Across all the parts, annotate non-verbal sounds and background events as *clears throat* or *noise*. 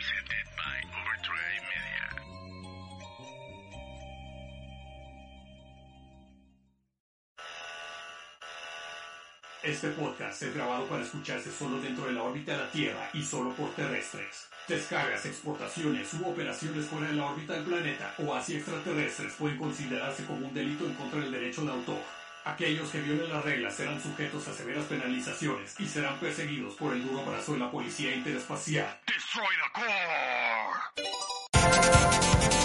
Presented by Media. Este podcast es grabado para escucharse solo dentro de la órbita de la Tierra y solo por terrestres. Descargas, exportaciones u operaciones fuera de la órbita del planeta o hacia extraterrestres pueden considerarse como un delito en contra del derecho de autor. Aquellos que violen las reglas serán sujetos a severas penalizaciones y serán perseguidos por el duro brazo de la policía interespacial. Destroy the core!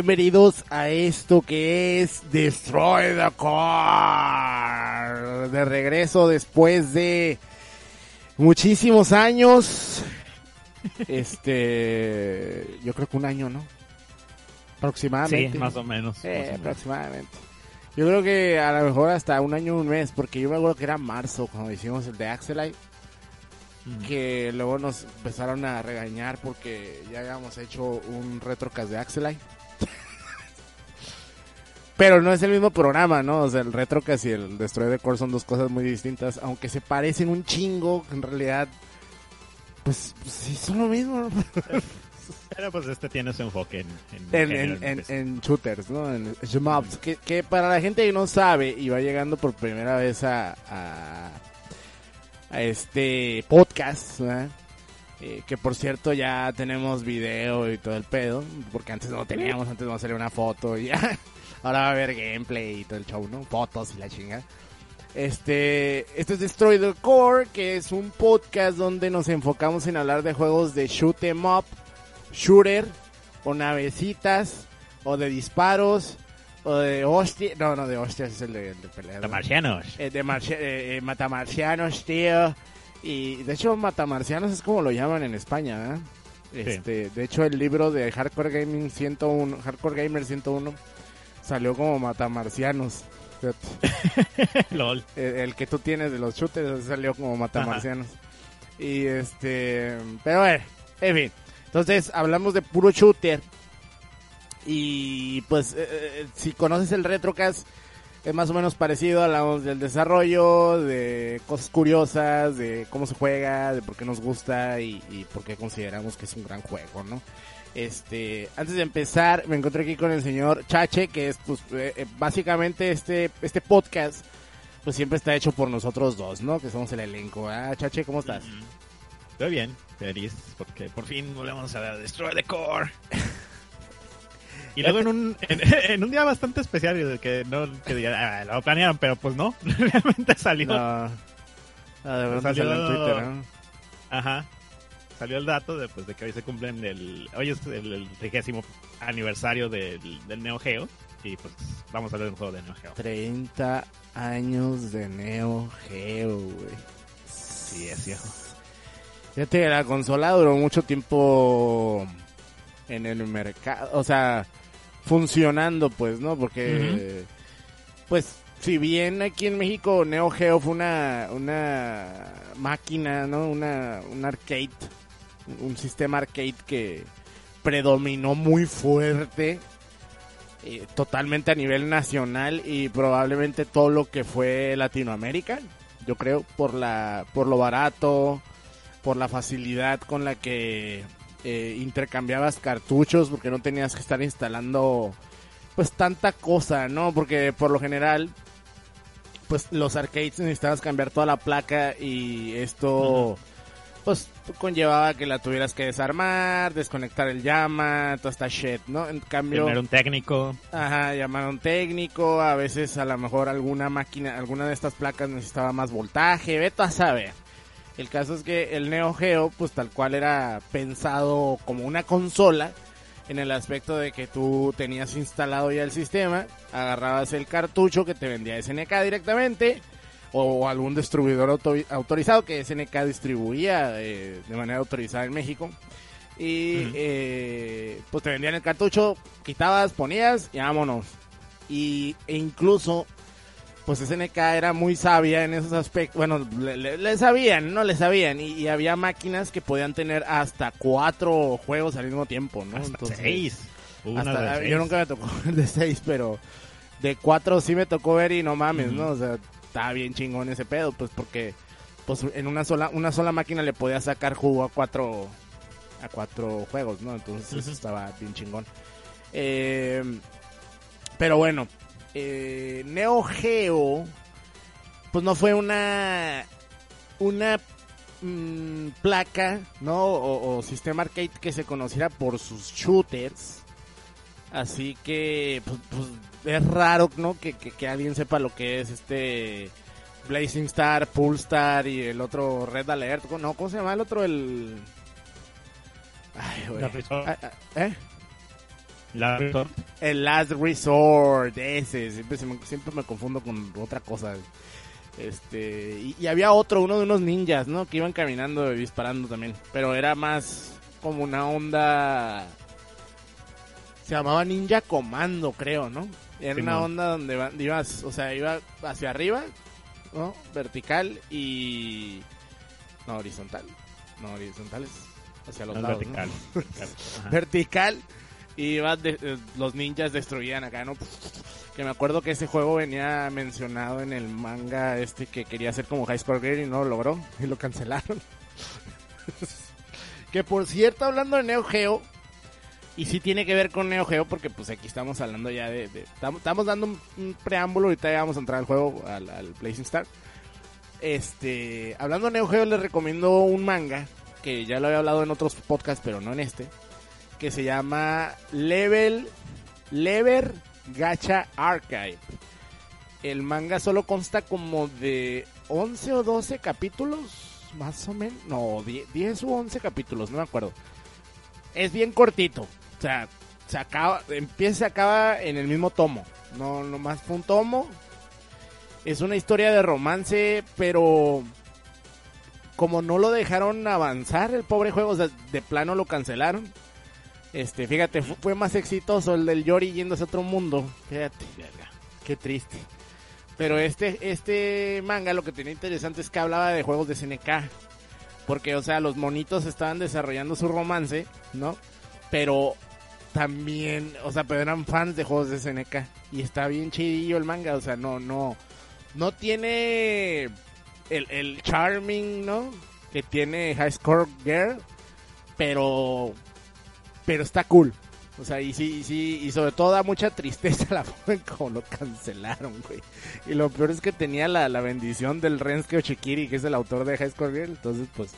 Bienvenidos a esto que es Destroy the Car. De regreso después de muchísimos años. Este, yo creo que un año, ¿no? Aproximadamente. Sí, más o menos. Sí, más o menos. aproximadamente. Yo creo que a lo mejor hasta un año, un mes, porque yo me acuerdo que era marzo cuando hicimos el de Axelite, Mm. que luego nos empezaron a regañar porque ya habíamos hecho un retrocast de Axelite. Pero no es el mismo programa, ¿no? O sea, el retrocast y el Destroy the Core son dos cosas muy distintas, aunque se parecen un chingo, en realidad, pues, pues sí, son lo mismo, ¿no? *laughs* Pero pues este tiene su enfoque en, en, en, género, en, en- en shooters, ¿no? En shmups, que, que para la gente que no sabe y va llegando por primera vez a, a, a este podcast, ¿verdad? Eh, que por cierto ya tenemos video y todo el pedo, porque antes no teníamos, antes no salía una foto y ya. Ahora va a haber gameplay y todo el show, ¿no? Fotos y la chinga. Este, este es Destroy the Core, que es un podcast donde nos enfocamos en hablar de juegos de shoot 'em up, shooter, o navecitas, o de disparos, o de hostias. No, no, de hostias es el de, el de pelea. ¿no? Marcianos. Eh, de marcia- eh, eh, matamarcianos, tío. Y de hecho, matamarcianos es como lo llaman en España, ¿verdad? Este, de hecho, el libro de Hardcore Gaming 101, Hardcore Gamer 101, salió como matamarcianos. *laughs* LOL. El, el que tú tienes de los shooters salió como matamarcianos. Y este, pero bueno, en fin. Entonces, hablamos de puro shooter. Y pues, eh, eh, si conoces el Retrocast, es más o menos parecido. Hablamos del desarrollo, de cosas curiosas, de cómo se juega, de por qué nos gusta y, y por qué consideramos que es un gran juego, ¿no? Este, antes de empezar, me encontré aquí con el señor Chache, que es, pues, eh, eh, básicamente este, este podcast, pues siempre está hecho por nosotros dos, ¿no? Que somos el elenco. Ah, Chache, ¿cómo estás? Estoy bien, feliz, porque por fin volvemos a Destroy the Core. *laughs* Y luego en un, en, *laughs* en un día bastante especial, que no que ah, lo planearon, pero pues no, *laughs* realmente salió. No. No, de verdad Salió- salió en Twitter, ¿no? Ajá. Salió el dato de, pues, de que hoy se cumplen el. Hoy es el, el trigésimo aniversario del, del Neo Geo. Y pues vamos a ver un juego de Neo Geo. 30 años de Neo Geo, güey. Sí, es viejo. Fíjate la consola duró mucho tiempo en el mercado, o sea, funcionando, pues, ¿no? Porque, pues, si bien aquí en México Neo Geo fue una, una máquina, ¿no? Una, un arcade, un sistema arcade que predominó muy fuerte, eh, totalmente a nivel nacional y probablemente todo lo que fue Latinoamérica, yo creo, por la, por lo barato, por la facilidad con la que eh, intercambiabas cartuchos porque no tenías que estar instalando pues tanta cosa, ¿no? Porque por lo general pues los arcades necesitabas cambiar toda la placa y esto pues conllevaba que la tuvieras que desarmar, desconectar el llama, toda esta shit, ¿no? En cambio, Tener un técnico. ajá, llamar a un técnico, a veces a lo mejor alguna máquina, alguna de estas placas necesitaba más voltaje, veto a saber. El caso es que el Neo Geo, pues tal cual era pensado como una consola, en el aspecto de que tú tenías instalado ya el sistema, agarrabas el cartucho que te vendía SNK directamente, o algún distribuidor auto- autorizado que SNK distribuía eh, de manera autorizada en México. Y eh, pues te vendían el cartucho, quitabas, ponías y vámonos. Y, e incluso, pues SNK era muy sabia en esos aspectos. Bueno, le, le- le sabían, no le sabían. Y, y había máquinas que podían tener hasta cuatro juegos al mismo tiempo, ¿no? Hasta Entonces, seis. Hasta- yo seis. nunca me tocó *laughs* ver de seis, pero de cuatro sí me tocó ver y no mames. ¿no? O sea, estaba bien chingón ese pedo, pues porque pues en una sola una sola máquina le podía sacar jugo a cuatro a cuatro juegos, ¿no? Entonces eso estaba bien chingón. Eh, pero bueno, eh, Neo Geo pues no fue una una mm, placa, ¿no? O, o sistema arcade que se conociera por sus shooters. Así que, pues, pues, es raro, ¿no? Que, que, que alguien sepa lo que es este Blazing Star, Star y el otro Red Alert. No, ¿cómo se llama el otro? El... Ay, güey. Ah, ah, ¿Eh? Resort. El Last Resort, ese, siempre, se me, siempre me confundo con otra cosa. Este, y, y había otro, uno de unos ninjas, ¿no? Que iban caminando y disparando también. Pero era más como una onda. Se llamaba Ninja Comando, creo, ¿no? Era una onda donde ibas, o sea, iba hacia arriba, ¿no? Vertical y. No, horizontal. No, horizontal es hacia los No, lados. ¿no? vertical. *laughs* vertical. Y iba de- eh, los ninjas destruían acá, ¿no? Que me acuerdo que ese juego venía mencionado en el manga este que quería hacer como High Score Girl y no lo logró y lo cancelaron. *laughs* que por cierto, hablando de Neo Geo, y sí tiene que ver con Neo Geo porque pues aquí estamos hablando ya de... estamos, dando un, un preámbulo, ahorita ya vamos a entrar al juego, al, al Blazing. Este, hablando de Neo Geo les recomiendo un manga que ya lo había hablado en otros podcasts, pero no en este, que se llama Level Lever Gacha Archive. El manga solo consta como de 11 o 12 capítulos, más o menos, no, 10, 10 u 11 capítulos, no me acuerdo. Es bien cortito, o sea, se acaba, empieza y se acaba en el mismo tomo, no, nomás fue un tomo. Es una historia de romance, pero como no lo dejaron avanzar el pobre juego, o sea, de plano lo cancelaron. Este, fíjate, fu- fue más exitoso el del Yori yéndose a otro mundo. Fíjate, qué triste. Pero este, este manga lo que tenía interesante es que hablaba de juegos de SNK. Porque, o sea, los monitos estaban desarrollando su romance, ¿no? Pero también, o sea, pero eran fans de juegos de SNK. Y está bien chidillo el manga, o sea, no, no, no tiene el, el charming, ¿no? Que tiene High Score Girl, pero, pero está cool. O sea, y sí, y sí, y sobre todo da mucha tristeza *laughs* la forma en cómo lo cancelaron, güey. Y lo peor es que tenía la, la bendición del Rensuke Ochikiri, que es el autor de High Score Girl, entonces pues...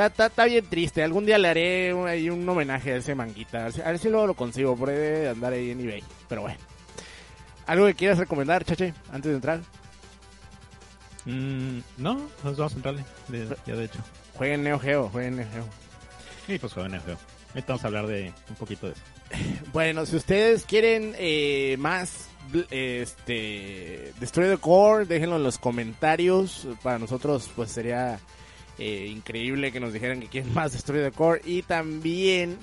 Está, está, está bien triste, algún día le haré un, ahí un homenaje a ese manguita, a ver, si, a ver si luego lo consigo, por ahí de andar ahí en eBay, pero bueno. ¿Algo que quieras recomendar, Chache, antes de entrar? Mm, no, nos vamos a entrarle. de- ya de hecho. Jueguen Neo Geo, jueguen Neo Geo. Y pues juego Neo Geo. Ahorita vamos a hablar de un poquito de eso. *laughs* Bueno, si ustedes quieren eh, más este Destroy the Core, déjenlo en los comentarios. Para nosotros pues sería eh, increíble que nos dijeran que quieren *laughs* más Destroy the Core. Y también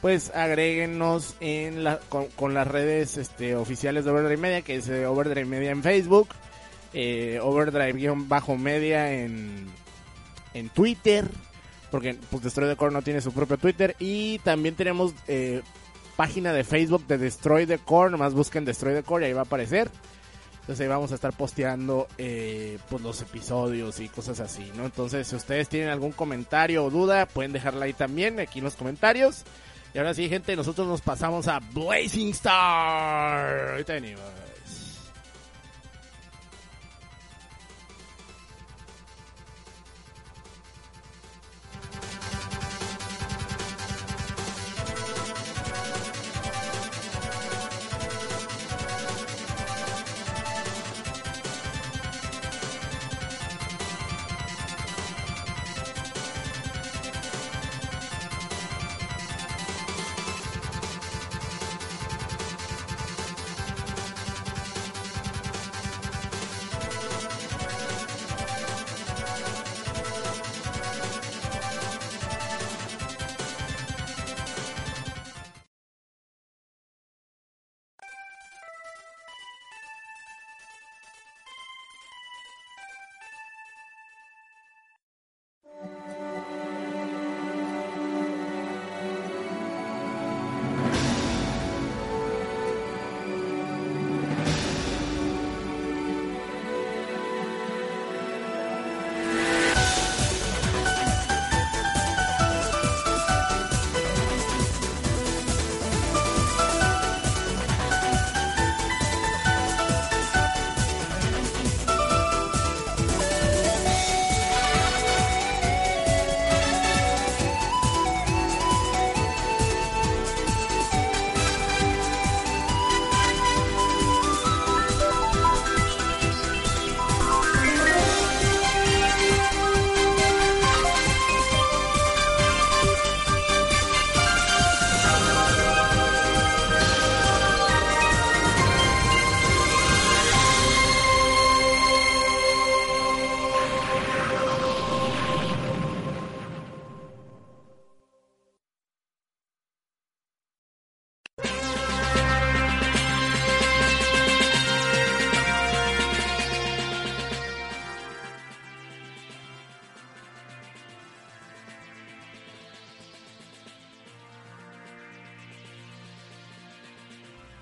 pues agréguenos en la, con, las redes este, oficiales de Overdrive Media, que es eh, Overdrive Media en Facebook, eh, Overdrive-media en, en Twitter, porque pues Destroy the Core no tiene su propio Twitter, y también tenemos eh, página de Facebook de Destroy the Core, nomás busquen Destroy the Core y ahí va a aparecer. Entonces ahí vamos a estar posteando eh, pues los episodios y cosas así, ¿no? Entonces si ustedes tienen algún comentario o duda, pueden dejarla ahí también, aquí en los comentarios. Y ahora sí, gente, nosotros nos pasamos a Blazing Star. Ahorita venimos.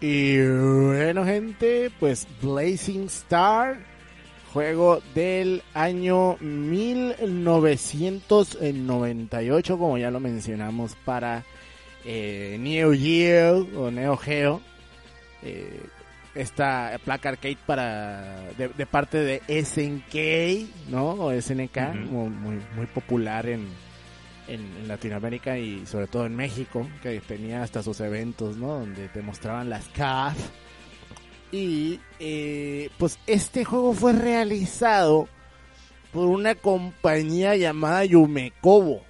Y bueno, gente, pues Blazing Star, juego del año 1998, como ya lo mencionamos, para eh, Neo Geo o Neo Geo. Eh, esta placa arcade para de, de parte de SNK, ¿no? O SNK, muy, muy popular en, en, Latinoamérica y sobre todo en México, que tenía hasta sus eventos, ¿no? Donde te mostraban las CAF. Y eh, pues este juego fue realizado por una compañía llamada Yumekobo.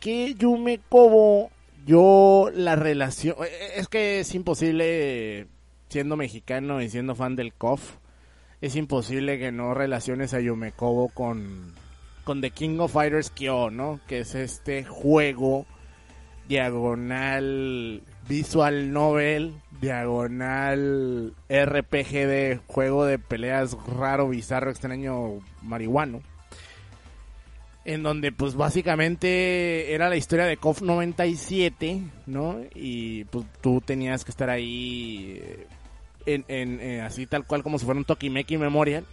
Que Yumekobo, yo la relación... eh, Es que es imposible, siendo mexicano y siendo fan del KOF, es imposible que no relaciones a Yumekobo con, con The King of Fighters Kyo, ¿no? Que es este juego diagonal visual novel, diagonal RPG de juego de peleas raro, bizarro, extraño, marihuano. En donde pues básicamente era la historia de KOF 97, ¿no? Y pues tú tenías que estar ahí eh, en, en, eh, así tal cual como si fuera un Tokimeki Memorial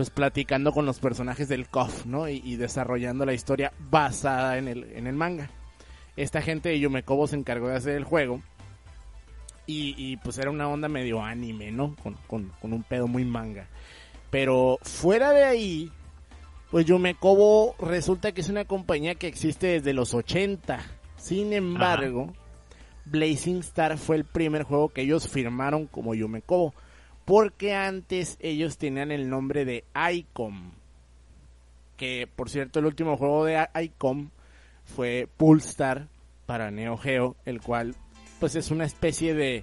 pues platicando con los personajes del KOF, ¿no? Y, y desarrollando la historia basada en el, en el manga. Esta gente de Yumekobo se encargó de hacer el juego. Y, y, pues era una onda medio anime, ¿no? Con, con, con un pedo muy manga. Pero fuera de ahí, pues Yumekobo resulta que es una compañía que existe desde los 80. Sin embargo, Blazing Star fue el primer juego que ellos firmaron como Yumekobo. Porque antes ellos tenían el nombre de ICOM. Que por cierto, el último juego de ICOM fue Pulstar para Neo Geo, el cual pues es una especie de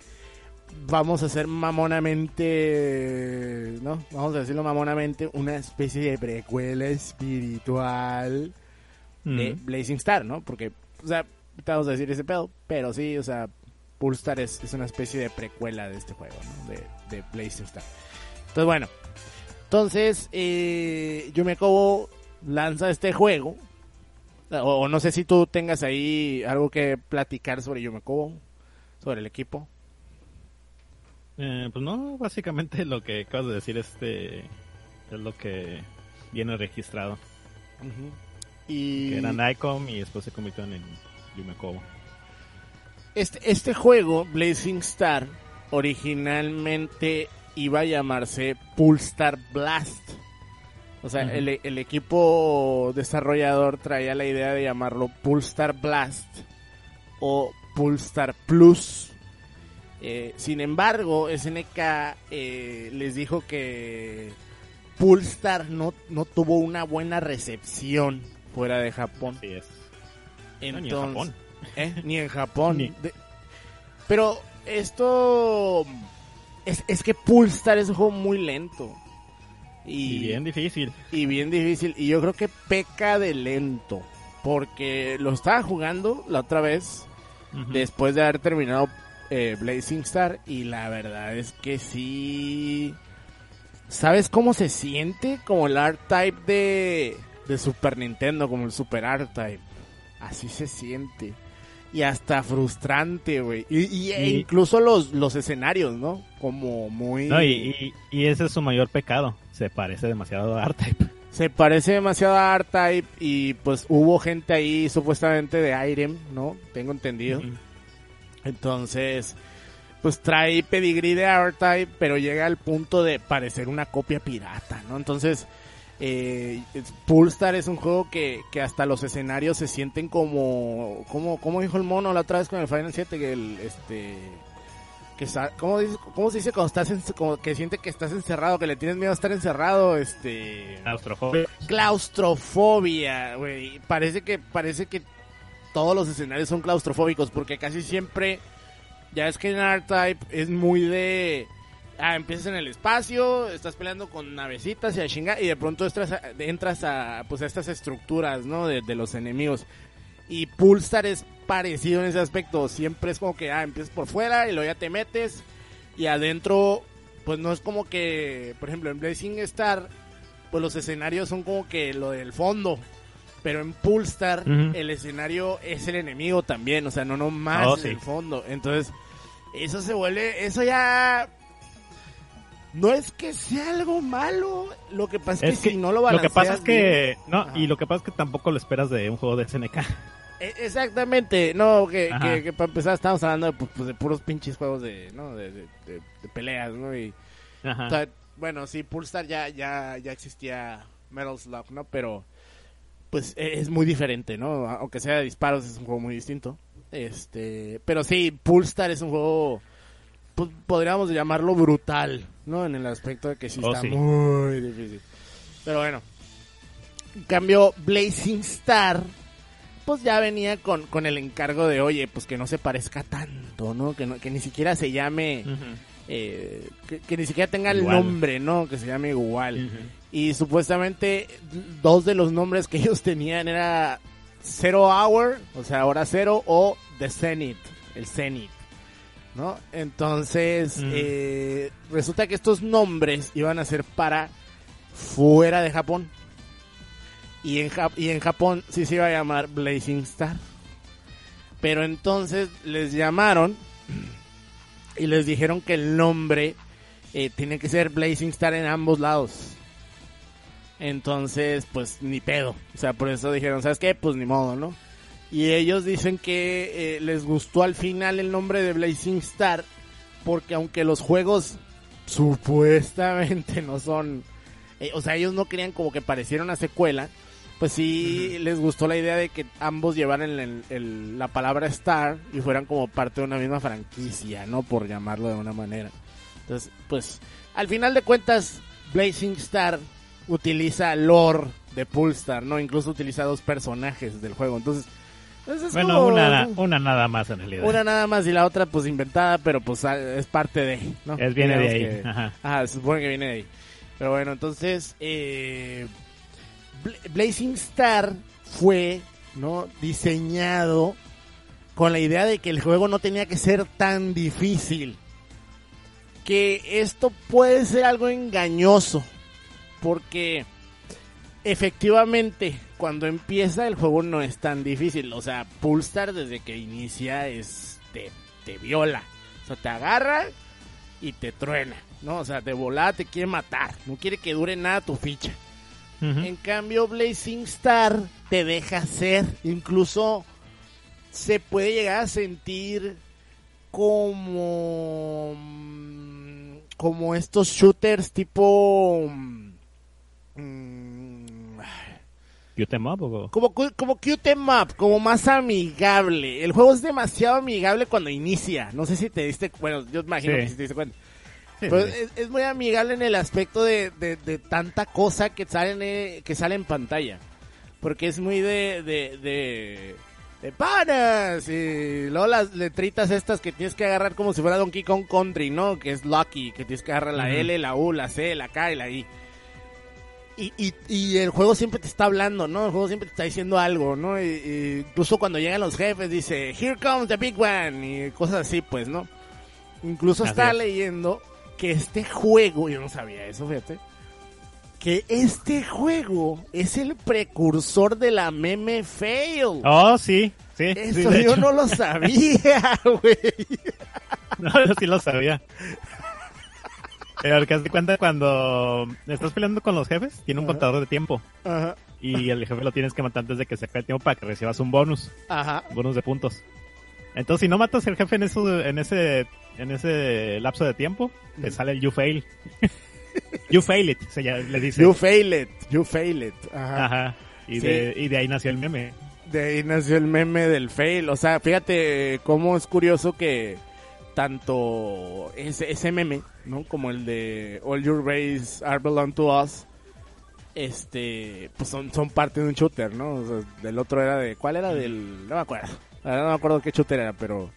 vamos a hacer mamonamente, ¿no? Vamos a decirlo mamonamente, una especie de precuela espiritual de Mm. Blazing Star, ¿no? Porque, o sea, te vamos a decir ese pedo, pero sí, o sea, Pulstar es, es una especie de precuela de este juego, ¿no? De, de Star. Entonces, bueno, entonces, eh, Yumekobo lanza este juego. O, o no sé si tú tengas ahí algo que platicar sobre Yumekobo, sobre el equipo. Eh, pues no, básicamente lo que acabas de decir este es lo que viene registrado. Y Que eran ICOM y después se convirtieron en Yumekobo. Este, este juego, Blazing Star, originalmente iba a llamarse Pulstar Blast. O sea, el, el equipo desarrollador traía la idea de llamarlo Pulstar Blast o Pulstar Plus. Eh, sin embargo, SNK eh, les dijo que Pulstar no, no tuvo una buena recepción fuera de Japón. Así es. No, Entonces, ni en Japón. ¿Eh? Ni en Japón. Ni- De- Pero esto... Es, es que Pulstar es un juego muy lento. Y bien difícil. y bien difícil. Y yo creo que peca de lento. Porque lo estaba jugando la otra vez. Después de haber terminado eh, Blazing Star. Y la verdad es que sí. ¿Sabes cómo se siente? Como el art type de, de Super Nintendo. Como el Super art type. Así se siente. Y hasta frustrante, güey. Y, y- e Y- incluso los, los escenarios, ¿no? Como muy... No, y, y- y ese es su mayor pecado. Se parece demasiado a R-Type. Se parece demasiado a R-Type y pues hubo gente ahí supuestamente de Irem, ¿no? Tengo entendido. Entonces, pues trae pedigrí de R-Type, pero llega al punto de parecer una copia pirata, ¿no? Entonces, eh, Pulstar es un juego que, que hasta los escenarios se sienten como, como, como dijo el mono la otra vez con el Final 7, que el, este, que ¿cómo, dice- cómo se dice cuando estás, en- como que siente que estás encerrado, que le tienes miedo a estar encerrado, este, Claustrofobia. claustrofobia, güey. Parece que parece que todos los escenarios son claustrofóbicos porque casi siempre ya es que en R-Type es muy de ah, empiezas en el espacio, estás peleando con navecitas y a chinga y de pronto entras a, entras a pues a estas estructuras, ¿no? De, de los enemigos. Y Pulsar es parecido en ese aspecto, siempre es como que ah, empiezas por fuera y luego ya te metes y adentro pues no es como que, por ejemplo, en Blazing Star pues los escenarios son como que lo del fondo. Pero en Pulstar Ujú. el escenario es el enemigo también, o sea, no nomás Oh, sí. el fondo. Entonces, eso se vuelve, eso ya no es que sea algo malo, lo que pasa es, que, si no lo Lo que pasa es que bien- no, Ajá. y lo que pasa es que tampoco lo esperas de un juego de SNK. E- Exactamente, no, que, Ajá. que, que para empezar estamos hablando de, pues, pues, de puros pinches juegos de, ¿no? de, de, peleas, ¿no? Y, Ajá. o sea, bueno, sí, Pulsar ya, ya, ya existía Metal Slug, ¿no? Pero, pues, e- es muy diferente, ¿no? Aunque sea de disparos, es un juego muy distinto. Este, pero sí, Pulsar es un juego, podríamos llamarlo brutal, ¿no? En el aspecto de que sí Oh, está sí. muy difícil. Pero bueno. En cambio, Blazing Star, pues ya venía con, con el encargo de, oye, pues que no se parezca tanto, ¿no? Que, no, que ni siquiera se llame, eh, que, que ni siquiera tenga el nombre, ¿no? Que se llame igual. Y supuestamente dos de los nombres que *laughs* ellos tenían era Zero Hour, o sea, hora cero, o The Zenith, el Zenith, ¿no? Entonces, eh, resulta que estos nombres iban a ser para fuera de Japón. Y en, Jap- y en Japón sí se iba a llamar Blazing Star. Pero entonces les llamaron y les dijeron que el nombre eh, tiene que ser Blazing Star en ambos lados. Entonces, pues ni pedo. O sea, por eso dijeron, ¿sabes qué? Pues ni modo, ¿no? Y ellos dicen que eh, les gustó al final el nombre de Blazing Star porque aunque los juegos supuestamente *laughs* no son... eh, o sea, ellos no querían como que pareciera una secuela. Pues sí les gustó la idea de que ambos llevaran el- el- la palabra Star y fueran como parte de una misma franquicia, ¿no? Por llamarlo de una manera. Entonces, pues, al final de cuentas, Blazing Star utiliza lore de Pulstar, ¿no? Incluso utiliza dos personajes del juego. Entonces, es Bueno, como- una, una nada más en realidad. una nada más y la otra pues inventada, pero pues es parte de, ¿no? Es viene de ahí. que- Ajá. Ajá, se supone que viene de ahí. Pero bueno, entonces, eh, Bla- Blazing Star fue, ¿no? Diseñado con la idea de que el juego no tenía que ser tan difícil. Que esto puede ser algo engañoso. Porque efectivamente, cuando empieza el juego no es tan difícil. O sea, Pulsar desde que inicia es te, te viola. O sea, te agarra y te truena. ¿no? O sea, de volada te quiere matar. No quiere que dure nada tu ficha. En cambio, Blazing Star te deja ser. Incluso se puede llegar a sentir como. mm, Como estos shooters tipo. mm, ¿You them up o- Como, como cute up, como más amigable. El juego es demasiado amigable cuando inicia. No sé si te diste Bueno, yo imagino Sí. que sí te diste cuenta. Sí, Pero sí. es, es muy amigable en el aspecto de, de, de tanta cosa que sale, en, eh, que sale en pantalla. Porque es muy de, de, de, de panas. Y luego las letritas estas que tienes que agarrar como si fuera Donkey Kong Country, ¿no? Que es Lucky, que tienes que agarrar la. L, la U, la C, la K y la I. Y, y, y el juego siempre te está hablando, ¿no? El juego siempre te está diciendo algo, ¿no? Y, y incluso cuando llegan los jefes dice, Here comes the big one, y cosas así, pues, ¿no? Incluso Así estaba es. leyendo que este juego, yo no sabía eso, fíjate, que este juego es el precursor de la meme fail. Oh, sí, sí. Eso yo hecho. no lo sabía, *laughs* güey. *laughs* No, yo sí lo sabía. Pero que de cuenta cuando estás peleando con los jefes, tiene un Ajá. contador de tiempo. Ajá, Y el jefe lo tienes que matar antes de que se acabe el tiempo para que recibas un bonus. ajá. Un bonus de puntos. Entonces, si no matas al jefe en, eso, en ese en ese lapso de tiempo, te sale el you fail. *laughs* you fail it, se ya- le dice. You fail it, you fail it. Ajá. Ajá. Y, Sí. de, y de ahí nació el meme. De ahí nació el meme del fail. O sea, fíjate cómo es curioso que tanto ese, ese meme, ¿no? Como el de All Your Race Are Belong to Us, este, pues son, son parte de un shooter, ¿no? O del otro era de, ¿cuál era? Del, no me acuerdo. No me acuerdo qué shooter era, pero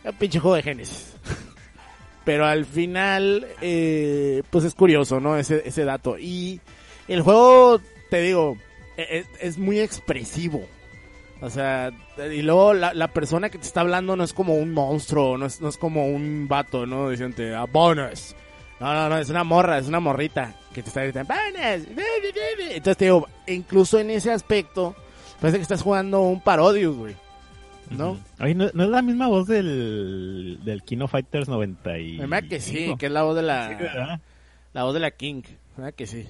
era un pinche juego de Genesis. *laughs* pero al final, eh, pues es curioso, ¿no? Ese, ese dato. Y el juego, te digo, e- es, es muy expresivo. O sea, y luego la, la persona que te está hablando no es como un monstruo, no es, no es como un vato, ¿no? Diciendo, a bonus. No, no, no, es una morra, es una morrita que te está gritando, bonus. Entonces te digo, incluso en ese aspecto, parece que estás jugando un Parodius, güey. ¿no? Oye, ¿no, no es la misma voz del, del Kino Fighters 90 y... Me que sí, que es la voz de la, Sí, la voz de la King, ¿verdad que sí?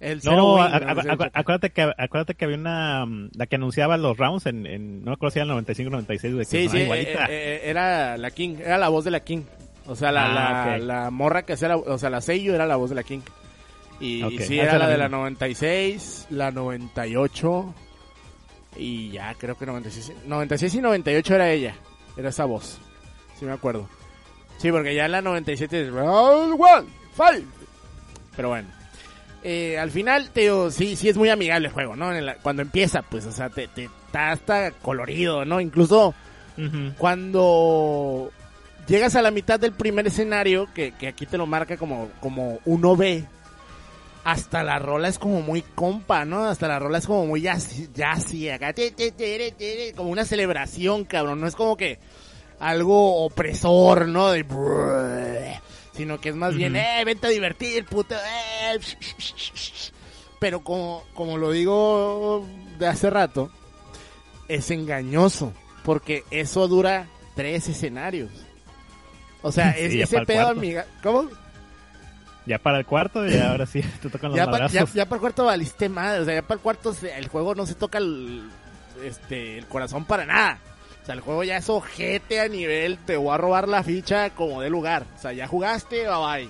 El No, Zero a- Wing, a- ¿no? a- acu- acuérdate que acuérdate que había una mm, la que anunciaba los rounds en, en no me acuerdo si era el 95 96 de que Sí, sí, igualita. eh, eh, era la King, era la voz de la King. O sea, la, Ah, la, ok. la morra que hacía, la, o sea, la sello era la voz de la King. Y, Ok, y sí, era la de la misma. 96, la 98 y ya creo que 96. 96 y 98 era ella, era esa voz. Sí me acuerdo. Sí, porque ya en la 97 es round one, fight. Pero bueno. Eh, al final, te digo, sí, sí es muy amigable el juego, ¿no? En la- cuando empieza, pues, o sea, te, te- está hasta colorido, ¿no? Incluso cuando llegas a la mitad del primer escenario, que, que aquí te lo marca como, como 1B, hasta la rola es como muy compa, ¿no? Hasta la rola es como muy jazzy, jazzy acá, ti, ti, ti, como una celebración, cabrón, no es como que algo opresor, ¿no? De sino que es más bien, eh, vente a divertir, puto, eh, pero como, como lo digo de hace rato, es engañoso, porque eso dura tres escenarios. O sea, *laughs* es, ese pedo, amiga, ¿cómo? Ya para el cuarto, ya *laughs* ahora sí *laughs* te tocan los ya, para, ya, para el cuarto valiste madre, o sea, ya para el cuarto el juego no se toca el, este, el corazón para nada. O sea, el juego ya es ojete a nivel, te voy a robar la ficha como de lugar. O sea, ya jugaste, bye bye.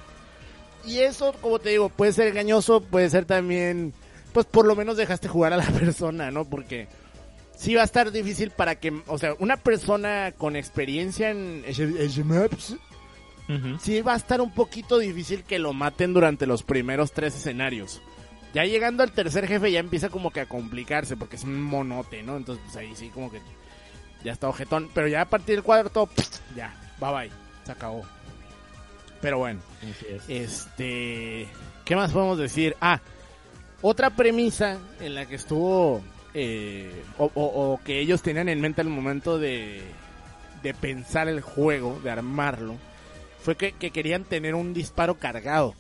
Y eso, como te digo, puede ser engañoso, puede ser también, pues por lo menos dejaste jugar a la *laughs* persona, ¿no? Porque sí va a estar difícil para que, o sea, una persona con experiencia en Ujú. sí va a estar un poquito difícil que lo maten durante los primeros tres escenarios. Ya llegando al tercer jefe ya empieza como que a complicarse porque es un monote, ¿no? Entonces pues ahí sí como que ya está ojetón. Pero ya a partir del cuarto, ya, bye bye, se acabó. Pero bueno, es. este, ¿qué más podemos decir? Ah, otra premisa en la que estuvo, eh, o, o- o que ellos tenían en mente al momento de, de pensar el juego, de armarlo, fue que, que querían tener un disparo cargado.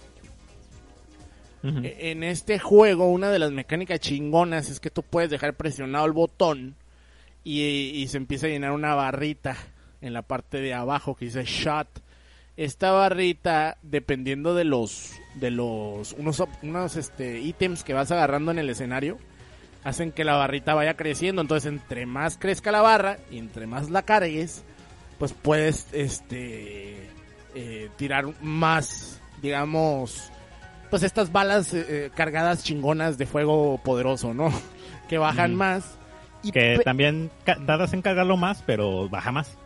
E- En este juego, una de las mecánicas chingonas es que tú puedes dejar presionado el botón y, y se empieza a llenar una barrita en la parte de abajo que dice shot. Esta barrita, dependiendo de los de los unos unos este ítems que vas agarrando en el escenario, hacen que la barrita vaya creciendo. Entonces, entre más crezca la barra y entre más la cargues, pues puedes este eh, tirar más, digamos, pues estas balas eh, eh, cargadas chingonas de fuego poderoso, ¿no? *laughs* Que bajan más y Que también tardas en cargarlo más, pero baja más.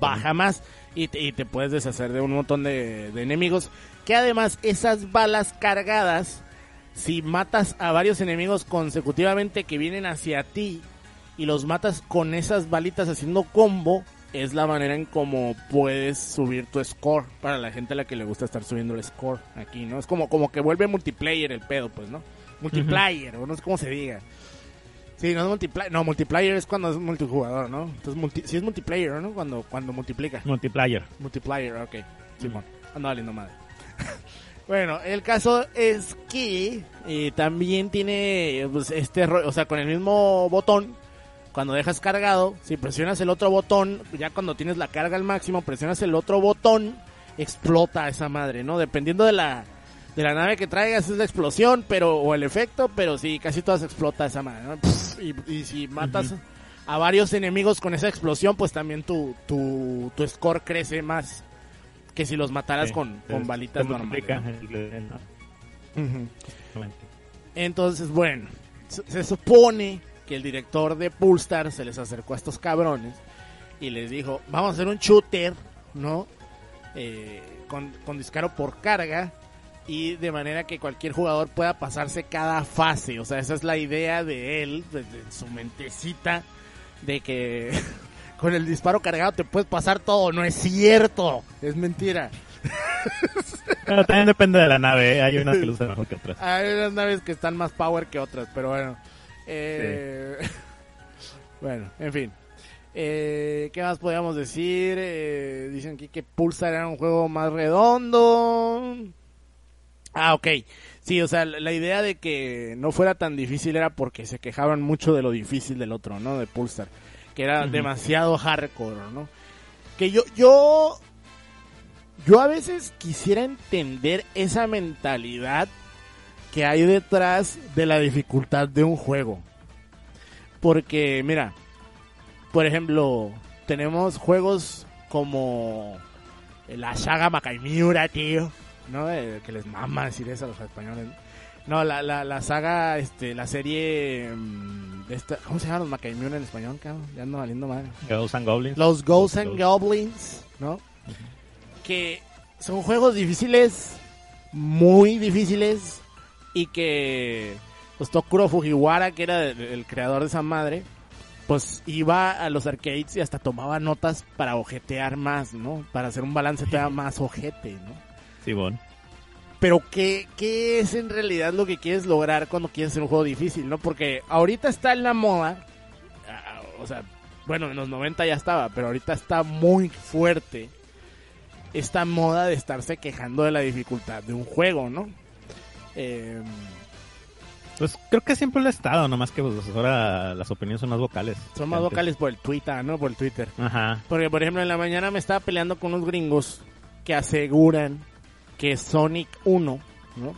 baja más y te, y te puedes deshacer de un montón de, de enemigos. Que además esas balas cargadas, si matas a varios enemigos consecutivamente que vienen hacia ti y los matas con esas balitas haciendo combo, es la manera en cómo puedes subir tu score para la gente a la que le gusta estar subiendo el score aquí, ¿no? Es como, como que vuelve multiplayer el pedo, pues, ¿no? Multiplayer, o no sé cómo se diga. Sí, no es multiplayer, no, multiplayer es cuando es multijugador, ¿no? Entonces, multi, sí es multiplayer, ¿no? Cuando, cuando multiplica. Multiplayer. Multiplayer, ok. Simón. Anda valiendo madre. *laughs* bueno, el caso es que eh, también tiene pues, este rollo, o sea, con el mismo botón, cuando dejas cargado, si presionas el otro botón, ya cuando tienes la carga al máximo, presionas el otro botón, explota esa madre, ¿no? Dependiendo de la de la nave que traigas es la explosión, pero o el efecto, pero sí, casi todas explota esa madre, ¿no? Y, y si matas a varios enemigos con esa explosión, pues también tu, tu, tu score crece más que si los mataras Sí, con, con balitas normales. el- el- ¿no? Ujú. Entonces, bueno, se, se supone que el director de Pulstar se les acercó a estos cabrones y les dijo, vamos a hacer un shooter, ¿no? Eh, con, con disparo por carga y de manera que cualquier jugador pueda pasarse cada fase. O sea, esa es la idea de él, desde su mentecita, de que *laughs* con el disparo cargado te puedes pasar todo. No es cierto, es mentira. Pero también depende de la nave, ¿eh? hay unas que lucen mejor que otras. Hay unas naves que están más power que otras, pero bueno. Eh, *laughs* bueno, en fin. Eh, ¿Qué más podríamos decir? Eh, dicen aquí que Pulsar era un juego más redondo. Ah, ok. Sí, o sea, la idea de que no fuera tan difícil era porque se quejaban mucho de lo difícil del otro, ¿no? De Pulsar. que era demasiado hardcore, ¿no? Que yo, yo, yo a veces quisiera entender esa mentalidad que hay detrás de la dificultad de un juego. Porque, mira, por ejemplo, tenemos juegos como la saga Macaimiura, tío, ¿no? Eh, que les mama decir eso a los españoles. No, la, la, la saga, este, la serie mm, de esta, ¿cómo se llama los Macaimiura en español, cabrón? Ya ando valiendo madre. Ghosts and Goblins. Los Ghosts and Goblins, ¿no? Que son juegos difíciles, muy difíciles, y que pues Tokuro Fujiwara, que era el, el creador de esa madre, pues iba a los arcades y hasta tomaba notas para ojetear más, ¿no? Para hacer un balance todavía *laughs* más ojete, ¿no? Simón. Pero ¿qué, ¿qué es en realidad lo que quieres lograr cuando quieres hacer un juego difícil, no? Porque ahorita está en la moda, ah, o sea, bueno, en los 90 ya estaba, pero ahorita está muy fuerte esta moda de estarse quejando de la dificultad de un juego, ¿no? Eh, Pues creo que siempre lo ha estado, nomás que pues, ahora las opiniones son más vocales. son más antes. vocales por el Twitter, ¿no? Por el Twitter. Ajá. Porque, por ejemplo, en la mañana me estaba peleando con unos gringos que aseguran que Sonic 1, ¿no?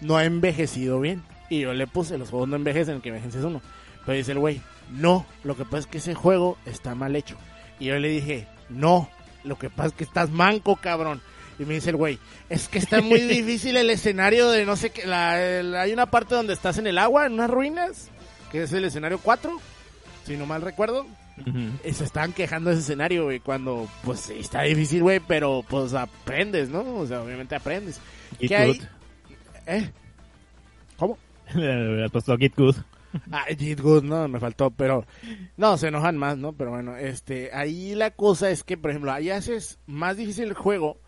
No ha envejecido bien. Y yo le puse, los juegos no envejecen, el que envejece es uno. Pero dice el güey, no, lo que pasa es que ese juego está mal hecho. Y yo le dije, no, lo que pasa es que estás manco, cabrón. Y me dice el güey, es que está muy *laughs* difícil el escenario de no sé qué. La, hay una parte donde estás en el agua, en unas ruinas, que es el escenario 4, si no mal recuerdo. Y se estaban quejando de ese escenario, güey, cuando, pues, está difícil, güey, pero, pues, aprendes, ¿no? O sea, obviamente aprendes. Git ¿Qué hay? ¿Eh? ¿Cómo? *laughs* Le puesto Git Good. Ah, Git Good, no, me faltó, pero, no, se enojan más, ¿no? Pero bueno, este, ahí la cosa es que, por ejemplo, ahí haces más difícil el juego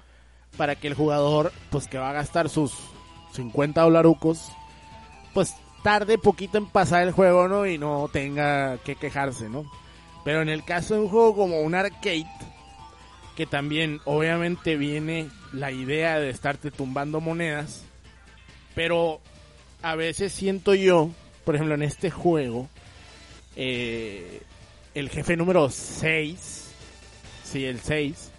para que el jugador, pues, que va a gastar sus 50 dolarucos, pues, tarde poquito en pasar el juego, ¿no? Y no tenga que quejarse, ¿no? Pero en el caso de un juego como un arcade, que también obviamente viene la idea de estarte tumbando monedas, pero a veces siento yo, por ejemplo en este juego, eh, el jefe número 6, sí, el 6,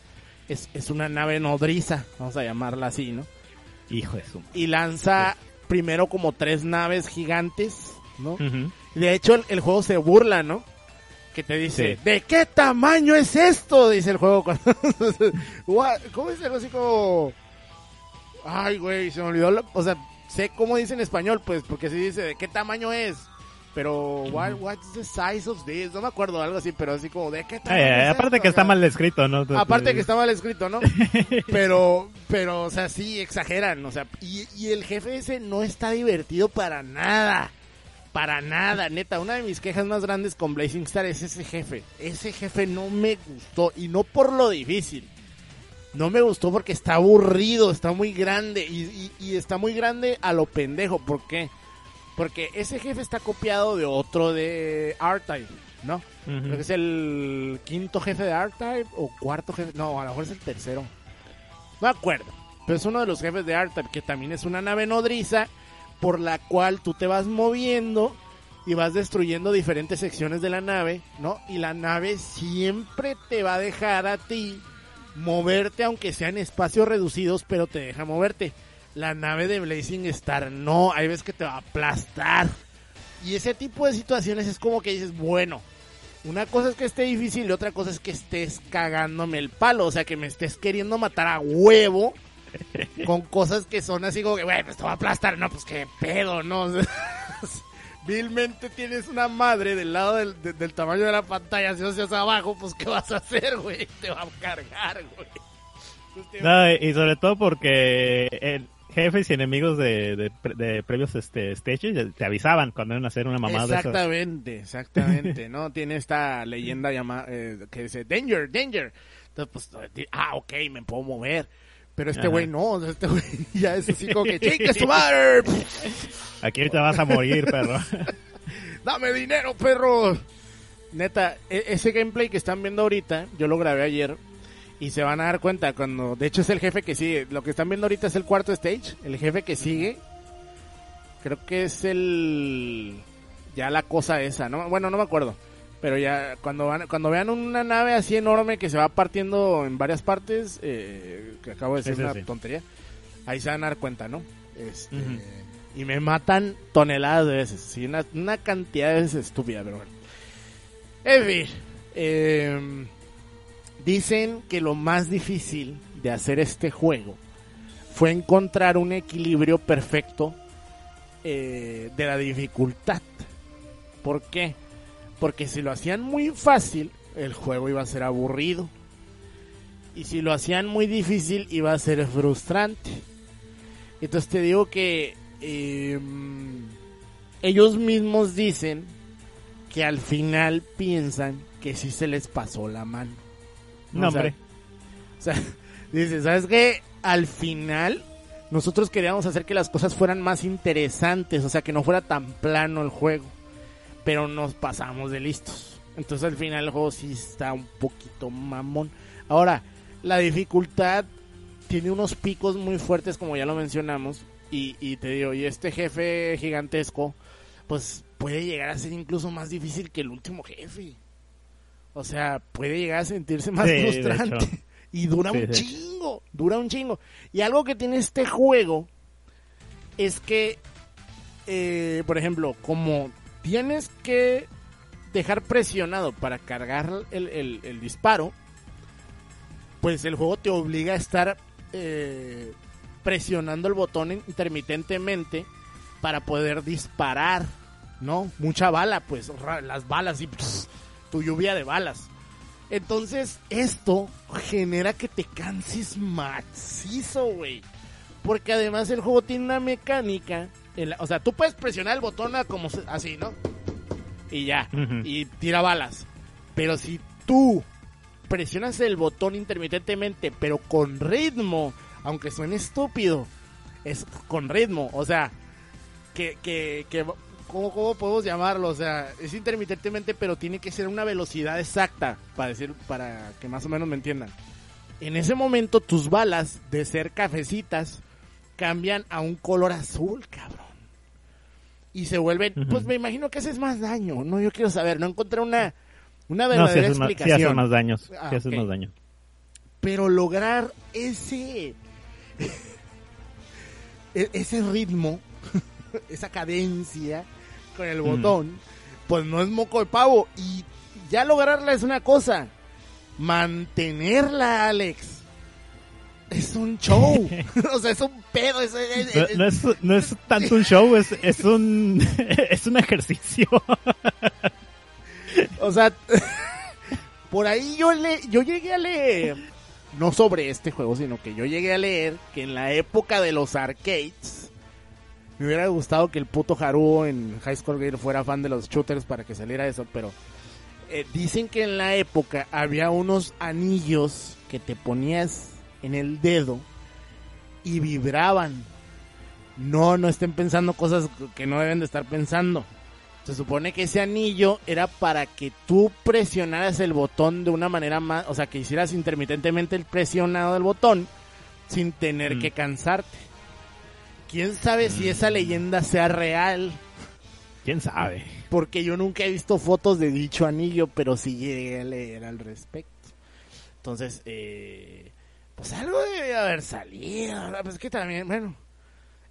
es, es una nave nodriza, vamos a llamarla así, ¿no? Hijo de su. Y lanza primero como tres naves gigantes, ¿no? De hecho, el, el juego se burla, ¿no? Que te dice, Sí. ¿de qué tamaño es esto? Dice el juego. cuando-? *laughs* ¿Cómo dice algo así como... Ay, güey, se me olvidó. lo- O sea, sé cómo dice en español, pues, porque sí dice, ¿de qué tamaño es? Pero, what, what's the size of this? No me acuerdo, algo así, pero así como, ¿de qué tamaño Eh, es aparte esto? que O está mal escrito, ¿no? Aparte que está mal escrito, ¿no? *laughs* Pero, pero, o sea, sí, exageran, o sea, y, y el jefe ese no está divertido para nada. Para nada, neta. Una de mis quejas más grandes con Blazing Star es ese jefe. Ese jefe no me gustó, y no por lo difícil. No me gustó porque está aburrido, está muy grande, y, y- y está muy grande a lo pendejo. ¿Por qué? Porque ese jefe está copiado de otro de R-Type, ¿no? Creo que es el quinto jefe de R-Type o cuarto jefe. No, a lo mejor es el tercero. No me acuerdo. Pero es uno de los jefes de R-Type que también es una nave nodriza por la cual tú te vas moviendo y vas destruyendo diferentes secciones de la nave, ¿no? Y la nave siempre te va a dejar a ti moverte aunque sean espacios reducidos, pero te deja moverte. La nave de Blazing Star no, hay veces que te va a aplastar. Y ese tipo de situaciones es como que dices, bueno, una cosa es que esté difícil y otra cosa es que estés cagándome el palo, o sea, que me estés queriendo matar a huevo con cosas que son así como que, bueno, te va a aplastar, no, pues qué pedo, ¿no? *laughs* Vilmente tienes una madre del lado del, de- del tamaño de la pantalla, si no hacia abajo, pues ¿qué vas a hacer, güey? Te va a cargar, güey. Pues, va- No, y sobre todo porque el jefes y enemigos de, de, de previos este, stages te avisaban cuando iban a hacer una mamada de esas. Exactamente, exactamente, ¿no? *laughs* Tiene esta leyenda llamada que dice Danger, Danger. Entonces, pues, ah, ok, me puedo mover. Pero este güey no, este güey *laughs* ya es así como que chingue *laughs* su madre, Aquí te vas a morir, perro. *laughs* dame dinero, perro. Neta, e- ese gameplay que están viendo ahorita, yo lo grabé ayer y se van a dar cuenta cuando, de hecho es el jefe que sigue, lo que están viendo ahorita es el cuarto stage, el jefe que sigue, creo que es el, ya la cosa esa, ¿no? Bueno, no me acuerdo. Pero ya cuando van, cuando vean una nave así enorme que se va partiendo en varias partes, eh, que acabo de decir Sí, sí, una sí. tontería, ahí se van a dar cuenta, ¿no? Este. Y me matan toneladas de veces, sí, una, una cantidad de veces estúpida, pero bueno. En fin, eh, dicen que lo más difícil de hacer este juego fue encontrar un equilibrio perfecto eh, de la dificultad. ¿Por qué? Porque si lo hacían muy fácil, el juego iba a ser aburrido. Y si lo hacían muy difícil, iba a ser frustrante. Entonces te digo que eh, ellos mismos dicen que al final piensan que sí se les pasó la mano. No, O sea, hombre. o sea, *laughs* dice, ¿sabes qué? Al final, nosotros queríamos hacer que las cosas fueran más interesantes, o sea, que no fuera tan plano el juego. Pero nos pasamos de listos. Entonces al final el juego sí está un poquito mamón. Ahora, la dificultad tiene unos picos muy fuertes, como ya lo mencionamos. Y, y te digo, y este jefe gigantesco, pues puede llegar a ser incluso más difícil que el último jefe. O sea, puede llegar a sentirse más Sí, frustrante. *laughs* Y dura Sí, un chingo, dura un chingo. Y algo que tiene este juego es que, eh, por ejemplo, como tienes que dejar presionado para cargar el, disparo, pues el juego te obliga a estar eh, presionando el botón intermitentemente para poder disparar, ¿no? Mucha bala, pues las balas y tu lluvia de balas. Entonces, esto genera que te canses macizo, güey. Porque además el juego tiene una mecánica. O sea, tú puedes presionar el botón como así, ¿no? Y ya. Y tira balas. Pero si tú presionas el botón intermitentemente, pero con ritmo, aunque suene estúpido, es con ritmo. O sea, que, que, que ¿cómo, ¿cómo podemos llamarlo? O sea, es intermitentemente, pero tiene que ser una velocidad exacta para decir, para que más o menos me entiendan. En ese momento tus balas de ser cafecitas cambian a un color azul, cabrón. Y se vuelven, pues me imagino que haces más daño, ¿no? Yo quiero saber, no encontré una, una No, verdadera haces, más, explicación. haces más daños. Ah, sí haces más daño. Pero lograr ese *laughs* e- ese ritmo, *laughs* esa cadencia con el botón, pues no es moco de pavo. Y ya lograrla es una cosa. Mantenerla, Alex, es un show. *laughs* o sea, es un pedo. Es, es- No, es- no es, no es tanto un show, es, es un *laughs* es un ejercicio. O sea, *laughs* por ahí yo le, yo llegué a leer, no sobre este juego, sino que yo llegué a leer que en la época de los arcades, me hubiera gustado que el puto Haru en High School Girl fuera fan de los shooters para que saliera eso, pero eh, dicen que en la época había unos anillos que te ponías en el dedo y vibraban. No, no estén pensando cosas que no deben de estar pensando. Se supone que ese anillo era para que tú presionaras el botón de una manera más, o sea, que hicieras intermitentemente el presionado del botón sin tener Mm. que cansarte. ¿Quién sabe si esa leyenda sea real? ¿Quién sabe? Porque yo nunca he visto fotos de dicho anillo, pero sí llegué a leer al respecto. Entonces, eh, pues algo debe haber salido. ¿verdad? Pues es que también, bueno,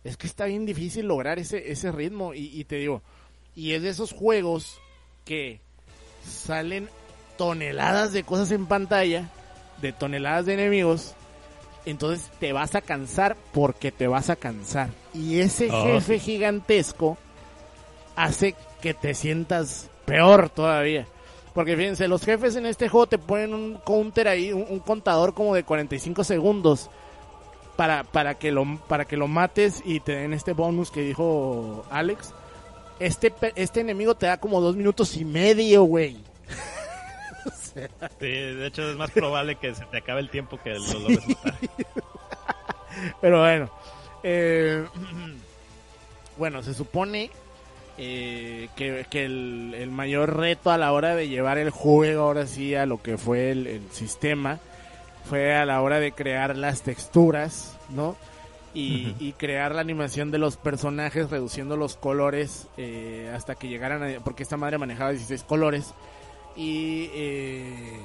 es que está bien difícil lograr ese, ese ritmo. Y, y te digo, y es de esos juegos que salen toneladas de cosas en pantalla, de toneladas de enemigos. Entonces te vas a cansar porque te vas a cansar. Y ese Oh, jefe gigantesco hace que te sientas peor todavía. Porque fíjense, los jefes en este juego te ponen un counter ahí, un, un contador como de 45 segundos para, para, que lo, para que lo mates y te den este bonus que dijo Alex. Este, este enemigo te da como dos minutos y medio, güey. *laughs* Sí, de hecho es más probable que se te acabe el tiempo que lo logres matar. *laughs* Pero bueno. eh, *clears throat* bueno, se supone eh, que, que el, el mayor reto a la hora de llevar el juego ahora sí a lo que fue el, el sistema fue a la hora de crear las texturas, ¿no? Y, y crear la animación de los personajes reduciendo los colores eh, hasta que llegaran a... Porque esta madre manejaba 16 colores. y eh,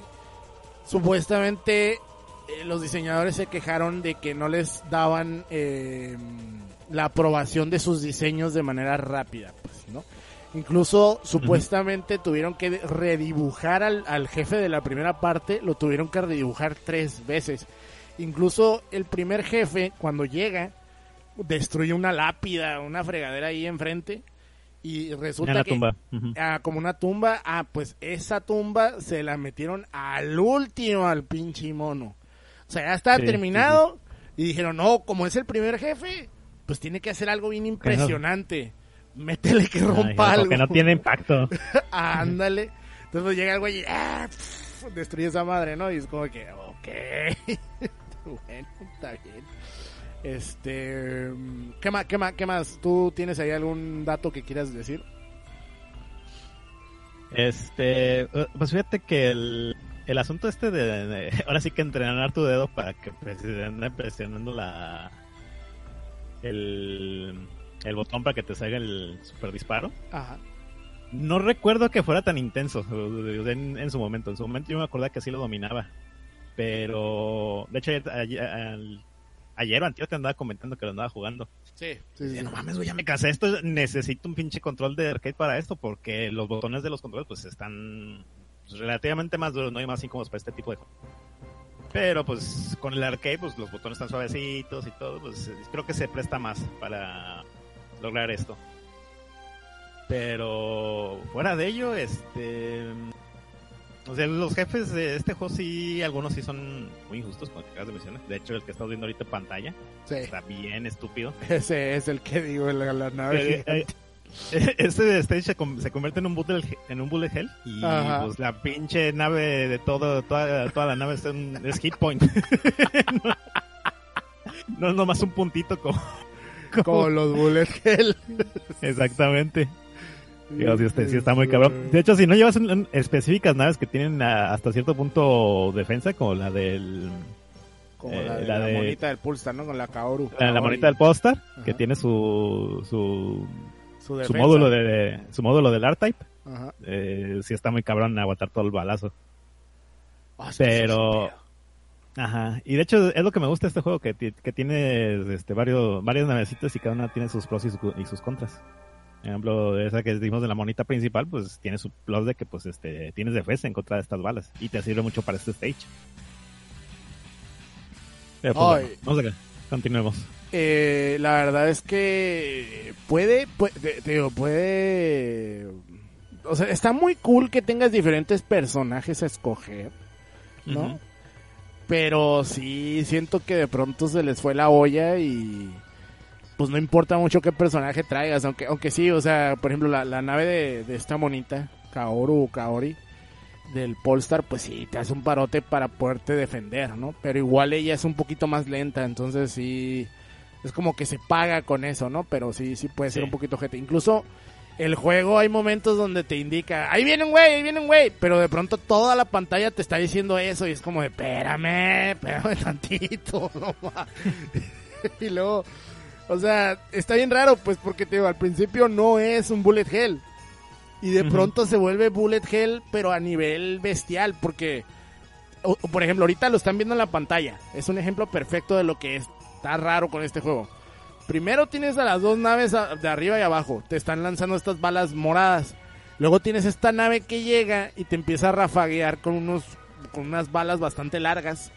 supuestamente eh, los diseñadores se quejaron de que no les daban eh, la aprobación de sus diseños de manera rápida, pues, ¿no? Incluso supuestamente tuvieron que redibujar al, al jefe de la primera parte, lo tuvieron que redibujar tres veces. Incluso el primer jefe, cuando llega, destruye una lápida, una fregadera ahí enfrente. Y resulta En la que tumba. Ah, como una tumba, ah, pues esa tumba se la metieron al último al pinche mono. O sea, ya estaba Sí, terminado y dijeron, no, como es el primer jefe, pues tiene que hacer algo bien impresionante. Métele que Ay, rompa algo. porque no tiene impacto. *laughs* Ándale. Entonces llega el güey y ah, pf, destruye esa madre, ¿no? Y es como que, ok. *laughs* bueno, está bien. Este, ¿qué más, qué más, qué más? ¿Tú tienes ahí algún dato que quieras decir? Este, eh, pues fíjate que el, el asunto este de, de- *laughs* ahora sí que entrenar tu dedo para que ande presionando la el, el botón para que te salga el super disparo. Ajá. No recuerdo que fuera tan intenso en, en su momento. En su momento yo me acordaba que sí lo dominaba. Pero, de hecho, ayer, ayer, ayer o antier te andaba comentando que lo andaba jugando. Sí, sí, no mames, güey, ya me cansé esto. Necesito un pinche control de arcade para esto porque los botones de los controles pues están relativamente más duros, no hay más incómodos para este tipo de juegos. Pero pues con el arcade pues los botones están suavecitos y todo, pues eh, creo que se presta más para lograr esto. Pero fuera de ello, este... O sea, los jefes de este juego sí, algunos sí son muy injustos, como que acabas de mencionar. De hecho, el que estás viendo ahorita en pantalla Sí. está bien estúpido. *laughs* Ese es el que digo, la, la nave. Eh, eh, *laughs* Este stage se, se convierte en un bullet en un bullet hell y Ajá. pues la pinche nave de todo toda, toda la nave es, un, es hit point. *laughs* no, no es nomás un puntito como, Como los bullet hell. exactamente. Dios, sí, este, sí está muy cabrón. De hecho, si no llevas un- un- específicas naves que tienen a- hasta cierto punto defensa, como la del Como eh, la, de la la de- monita del Pulsar, ¿no? Con la Kaoru. la, monita del que Ajá. tiene su su, Su, módulo de su módulo del R-Type. Eh, sí está muy cabrón aguantar todo el balazo. Ah, Pero-. Ajá. Y de hecho es lo que me gusta de este juego, que, que tiene este, varios, varias navecitas y cada una tiene sus pros y, su- y sus contras. Por ejemplo, esa que dimos de la monita principal, pues tiene su plus de que pues este tienes defensa en contra de estas balas y te sirve mucho para este stage. Pero, pues, Ay. bueno, vamos acá. Continuemos. Eh, la verdad es que puede, puede, te digo, puede, o sea, está muy cool que tengas diferentes personajes a escoger, ¿no? Pero sí siento que de pronto se les fue la olla y pues no importa mucho qué personaje traigas, aunque, aunque sí, o sea, por ejemplo, la, la nave de, de esta monita, Kaoru o Kaori, del Polestar, pues sí, te hace un parote para poderte defender, ¿no? Pero igual ella es un poquito más lenta, entonces sí, es como que se paga con eso, ¿no? Pero sí, sí puede ser Sí. un poquito gente. Incluso el juego hay momentos donde te indica, ahí viene un güey, ahí viene un güey, pero de pronto toda la pantalla te está diciendo eso y es como de, espérame, espérame *laughs* tantito, no ma". *laughs* y luego, o sea, está bien raro, pues porque te digo, al principio no es un bullet hell. Y de pronto se vuelve bullet hell, pero a nivel bestial, porque, o- o, por ejemplo, ahorita lo están viendo en la pantalla. Es un ejemplo perfecto de lo que está raro con este juego. Primero tienes a las dos naves de arriba y abajo. Te están lanzando estas balas moradas. Luego tienes esta nave que llega y te empieza a rafaguear con unos con unas balas bastante largas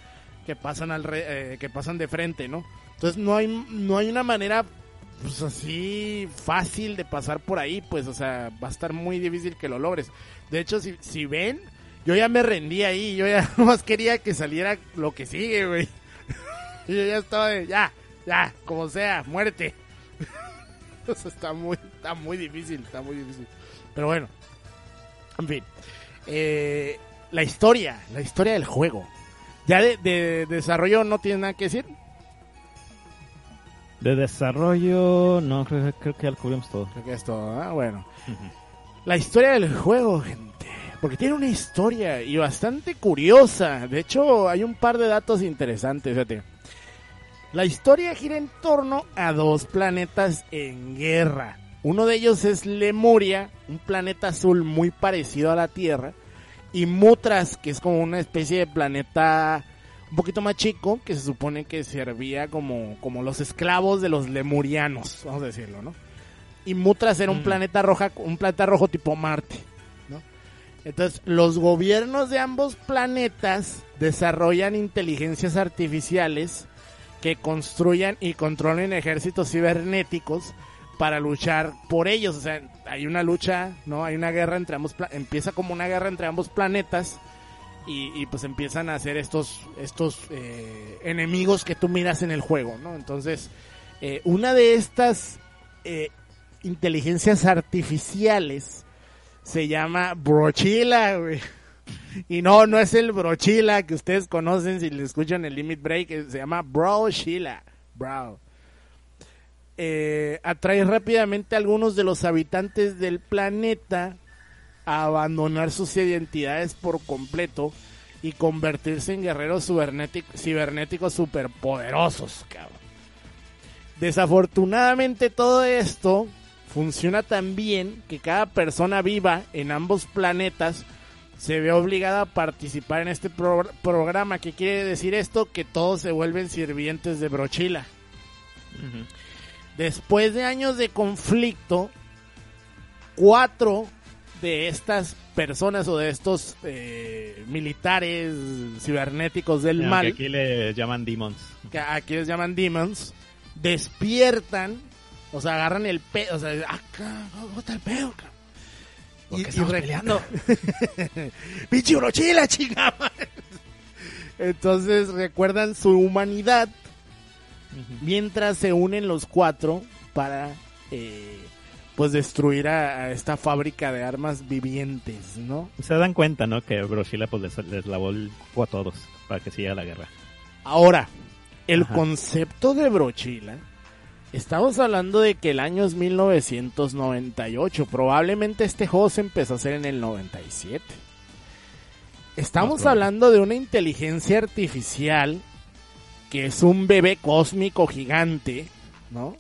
que pasan al re- eh, que pasan de frente, ¿no? Entonces no hay no hay una manera pues así fácil de pasar por ahí, pues o sea, va a estar muy difícil que lo logres. De hecho, si, si ven, yo ya me rendí ahí, yo ya *laughs* nomás quería que saliera lo que sigue, güey. Y yo ya estaba de, ya, ya, como sea, muerte. *laughs* o sea, está muy, está muy difícil, está muy difícil. Pero bueno, en fin. Eh, la historia, la historia del juego. Ya de, de desarrollo no tiene nada que decir. De desarrollo, no, creo, creo que ya lo cubrimos todo. Creo que es todo, ¿ah? Bueno. La historia del juego, gente. Porque tiene una historia y bastante curiosa. De hecho, hay un par de datos interesantes, fíjate. La historia gira en torno a dos planetas en guerra. Uno de ellos es Lemuria, un planeta azul muy parecido a la Tierra. y Mutras, que es como una especie de planeta un poquito más chico, que se supone que servía como, como los esclavos de los lemurianos, vamos a decirlo, ¿no? Y Mutras era un Mm. planeta roja, un planeta rojo tipo Marte, ¿no? Entonces, los gobiernos de ambos planetas desarrollan inteligencias artificiales que construyan y controlen ejércitos cibernéticos para luchar por ellos. O sea, hay una lucha, ¿no? Hay una guerra entre ambos, empieza como una guerra entre ambos planetas y, y, pues empiezan a hacer estos, estos eh, enemigos que tú miras en el juego, ¿no? Entonces, eh, una de estas eh, inteligencias artificiales se llama Brochila, güey. Y no, no es el Brochila que ustedes conocen si le escuchan el Limit Break, eh, se llama Brochila. Bro. Eh, atrae rápidamente a algunos de los habitantes del planeta a abandonar sus identidades por completo y convertirse en guerreros cibernéticos, superpoderosos. Desafortunadamente todo esto funciona tan bien que cada persona viva en ambos planetas se ve obligada a participar en este pro- programa. ¿Qué quiere decir esto? Que todos se vuelven sirvientes de Brochila. Después de años de conflicto, cuatro de estas personas o de estos eh, militares cibernéticos del Aunque mal, Aquí le llaman demons. que aquí les llaman demons, despiertan, o sea, agarran el pedo, o sea, acá, ¿cómo está el pedo, cabrón? ¿Por qué Y- y estamos re- peleando? *laughs* ¡Pinche brochila, chingada! Entonces recuerdan su humanidad mientras se unen los cuatro para eh, pues destruir a, a esta fábrica de armas vivientes, ¿no? Se dan cuenta, ¿no? Que Brochila pues les, les lavó el cuco a todos para que siga la guerra. Ahora, el Ajá. concepto de brochila, estamos hablando de que el año es 1998, probablemente este juego se empezó a hacer en el 97. Estamos hablando de una inteligencia artificial que es un bebé cósmico gigante, ¿no?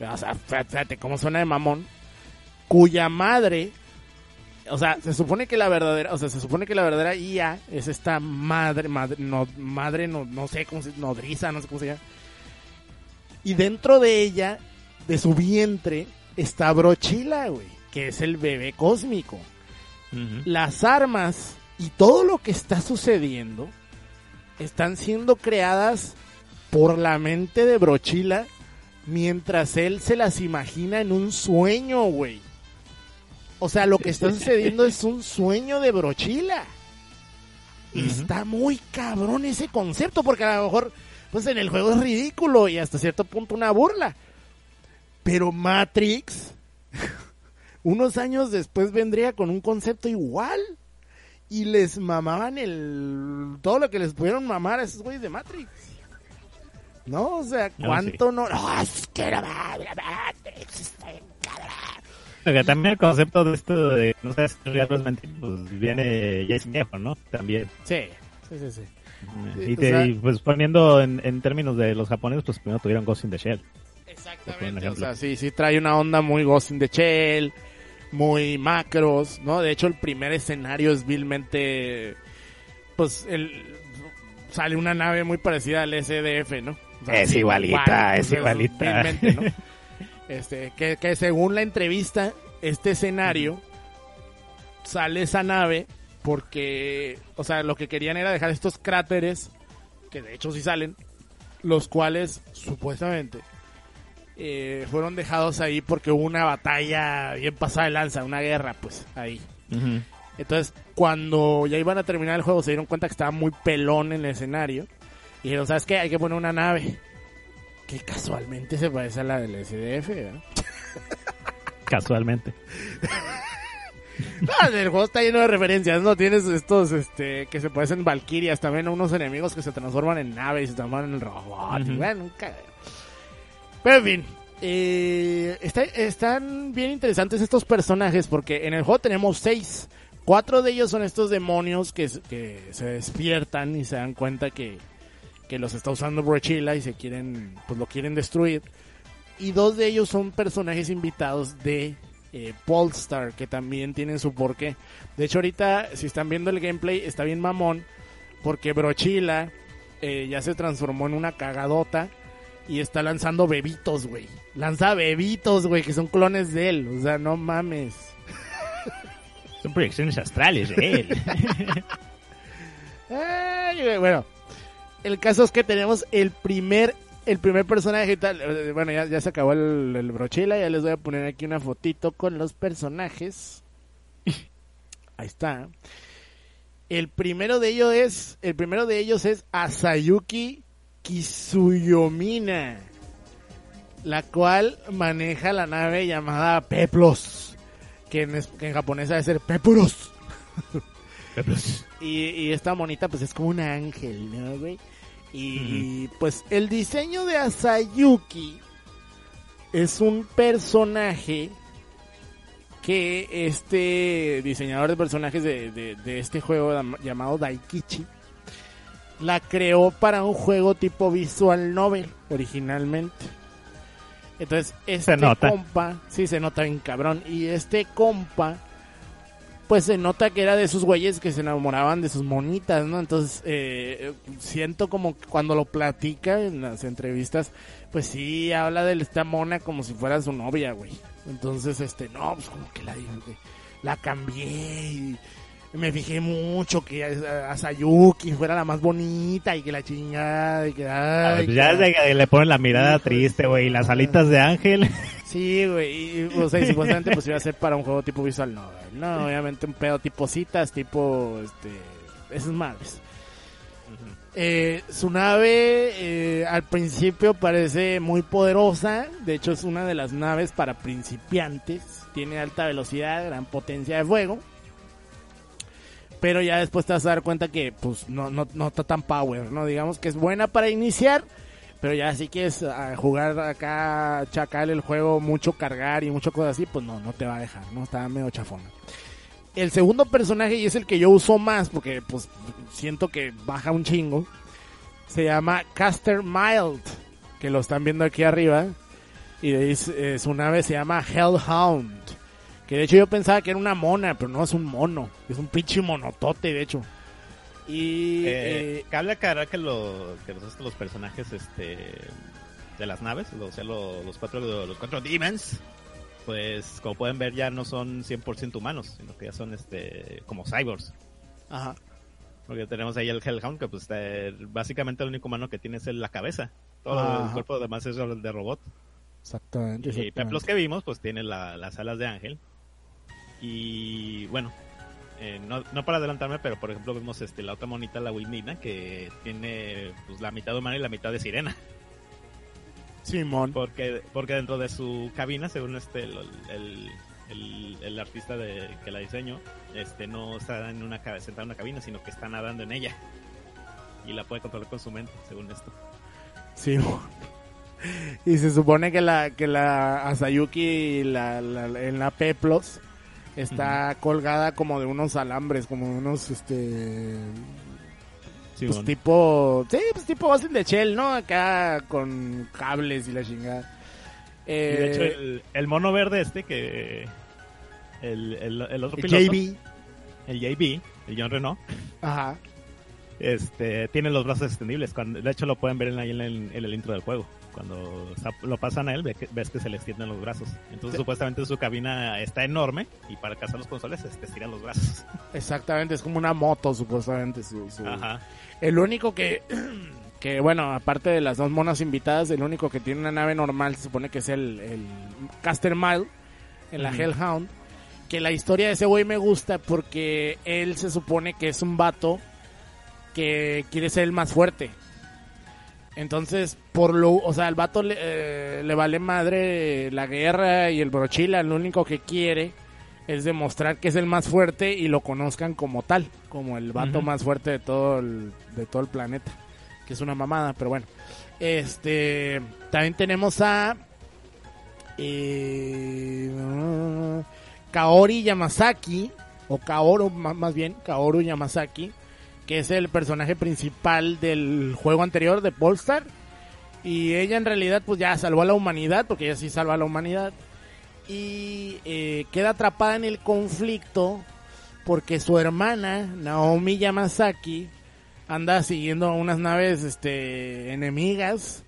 O sea, fíjate cómo suena de mamón, cuya madre o sea, se supone que la verdadera, o sea, se supone que la verdadera IA es esta madre, madre, no, madre, no, no sé cómo se, nodriza, no sé cómo se llama. Y dentro de ella, de su vientre, está Brochila, güey, que es el bebé cósmico. Las armas y todo lo que está sucediendo están siendo creadas por la mente de Brochila mientras él se las imagina en un sueño, güey. O sea, lo que está *laughs* sucediendo es un sueño de Brochila. Y Ujú. está muy cabrón ese concepto, porque a lo mejor, pues en el juego es ridículo y hasta cierto punto una burla. Pero Matrix, *laughs* unos años después vendría con un concepto igual. Y les mamaban el todo lo que les pudieron mamar a esos güeyes de Matrix. ¿No? O sea, No, ¿cuánto no? No, es que la Matrix está bien cabrón. Porque también el concepto de esto de no sabes si real o es mentira, pues viene ya es viejo, ¿no? También. Sí, sí, sí, sí. Sí, y, o te- sea- y, pues poniendo en, en términos de los japoneses, pues primero tuvieron Ghost in the Shell. Exactamente, o sea, sí, sí trae una onda muy Ghost in the Shell, muy macros, ¿no? De hecho, el primer escenario es vilmente, pues, el, sale una nave muy parecida al SDF, ¿no? O sea, Es igualita, es igualita. vilmente, ¿no? *laughs* Este, que, que según la entrevista, este escenario, sale esa nave porque, o sea, lo que querían era dejar estos cráteres, que de hecho sí salen, los cuales supuestamente eh, fueron dejados ahí porque hubo una batalla bien pasada de lanza, una guerra, pues ahí. Entonces, cuando ya iban a terminar el juego, se dieron cuenta que estaba muy pelón en el escenario. Y dijeron, ¿sabes qué? Hay que poner una nave. Que casualmente se parece a la del SDF, ¿verdad? Casualmente. *laughs* Ah, el juego está lleno de referencias, ¿no? Tienes estos, este, que se parecen Valkyrias, también unos enemigos que se transforman en naves y se transforman en robots. y Ujú. bueno, un cagadero. Pero en fin, eh, está- están bien interesantes estos personajes porque en el juego tenemos seis. Cuatro de ellos son estos demonios que, que se despiertan y se dan cuenta que, que los está usando Brochila y se quieren, pues lo quieren destruir. Y dos de ellos son personajes invitados de eh, Polestar, que también tienen su porqué. De hecho, ahorita, si están viendo el gameplay, está bien mamón, porque Brochila eh, ya se transformó en una cagadota y está lanzando bebitos, güey. Lanza bebitos, güey, que son clones de él. O sea, no mames. *laughs* Son proyecciones astrales de él. *laughs* Ay, güey, bueno, el caso es que tenemos el primer el primer personaje y tal. eh, Bueno, ya, ya se acabó el, el brochila. Ya les voy a poner aquí una fotito con los personajes. Ahí está. El primero de ellos es. El primero de ellos es Asayuki Kisuyomina. La cual maneja la nave llamada Peplos. Que en, que en japonés debe ser Pepuros. Y, y esta monita pues es como un ángel, ¿no, güey? Y pues el diseño de Asayuki es un personaje que este diseñador de personajes de, de- de este juego llamado Daikichi la creó para un juego tipo visual novel originalmente. Entonces, este compa, sí se nota bien cabrón, y este compa pues se nota que era de esos güeyes que se enamoraban de sus monitas, ¿no? Entonces, eh, siento como que cuando lo platica en las entrevistas, pues sí, habla de esta mona como si fuera su novia, güey. Entonces, este, no, pues como que la, la cambié y me fijé mucho que a- a Sayuki fuera la más bonita y que la chingada y que... ay, Pues ya que- que le ponen la mirada triste, güey, y las alitas de ángel. *laughs* Sí, güey, y, o sea, y supuestamente pues iba a ser para un juego tipo visual novel. No, obviamente un pedo tipo citas, tipo, este, esas madres. Eh, su nave eh, al principio parece muy poderosa, de hecho es una de las naves para principiantes, tiene alta velocidad, gran potencia de fuego. Pero ya después te vas a dar cuenta que pues no, no, no está tan power, ¿no? Digamos que es buena para iniciar, pero ya si quieres ah, jugar acá, chacal el juego, mucho cargar y mucho cosas así, pues no, no te va a dejar, ¿no? Está medio chafona. El segundo personaje, y es el que yo uso más, porque pues siento que baja un chingo, se llama Caster Mild, que lo están viendo aquí arriba, y eh, su nave se llama Hellhound, que de hecho yo pensaba que era una mona, pero no es un mono, es un pinche monotote, de hecho. Y... Eh, eh, cabe aclarar que, lo, que los, los personajes este, de las naves, o sea, lo- los cuatro los cuatro demons, pues como pueden ver ya no son 100% humanos, sino que ya son este como cyborgs. ajá. Porque tenemos ahí el Hellhound, que pues eh, básicamente el único humano que tiene es la cabeza. Todo Ajá. el cuerpo demás es el de robot. Exactamente. Y. Peplos que vimos, pues tiene la- las alas de ángel. Y bueno, eh, no, no para adelantarme, pero por ejemplo vemos este, la otra monita, la Winina, que tiene pues, la mitad humana y la mitad de sirena. Simón. Porque, porque dentro de su cabina, según este el, el, el- el artista de, que la diseñó, este no está en una, sentada en una cabina, sino que está nadando en ella. Y la puede controlar con su mente, según esto. Simón. Y se supone que la que la Asayuki la, la- en la Peplos está colgada como de unos alambres, como de unos este pues tipo, sí, pues tipo Ghost in the Shell, ¿no? Acá con cables y la chingada. Y Eh, de hecho, el, el mono verde este que. El, el, el otro el piloto, JB, el JB, el John Renault, ajá. Este, tiene los brazos extendibles. Cuando, de hecho, lo pueden ver en, ahí en el, en el intro del juego. Cuando lo pasan a él, ves que se le extienden los brazos. Entonces, Sí. supuestamente su cabina está enorme y para cazar los consoles te estiran los brazos. *laughs* Exactamente, es como una moto supuestamente su, su- Ajá. El único que, *clears throat* que, bueno, aparte de las dos monas invitadas, el único que tiene una nave normal se supone que es el, el Caster Mile en la. Hellhound. Que la historia de ese güey me gusta porque él se supone que es un vato que quiere ser el más fuerte. Entonces, por lo, o sea, al vato le, eh, le vale madre la guerra y el brochila, lo único que quiere es demostrar que es el más fuerte y lo conozcan como tal, como el vato más fuerte de todo el, de todo el planeta, que es una mamada, pero bueno. Este, también tenemos a eh, Kaori Yamazaki o Kaoru más bien, Kaoru Yamazaki, que es el personaje principal del juego anterior de Polestar. Y ella en realidad pues ya salvó a la humanidad, porque ella sí salva a la humanidad. y eh, queda atrapada en el conflicto porque su hermana, Naomi Yamazaki, anda siguiendo unas naves este, enemigas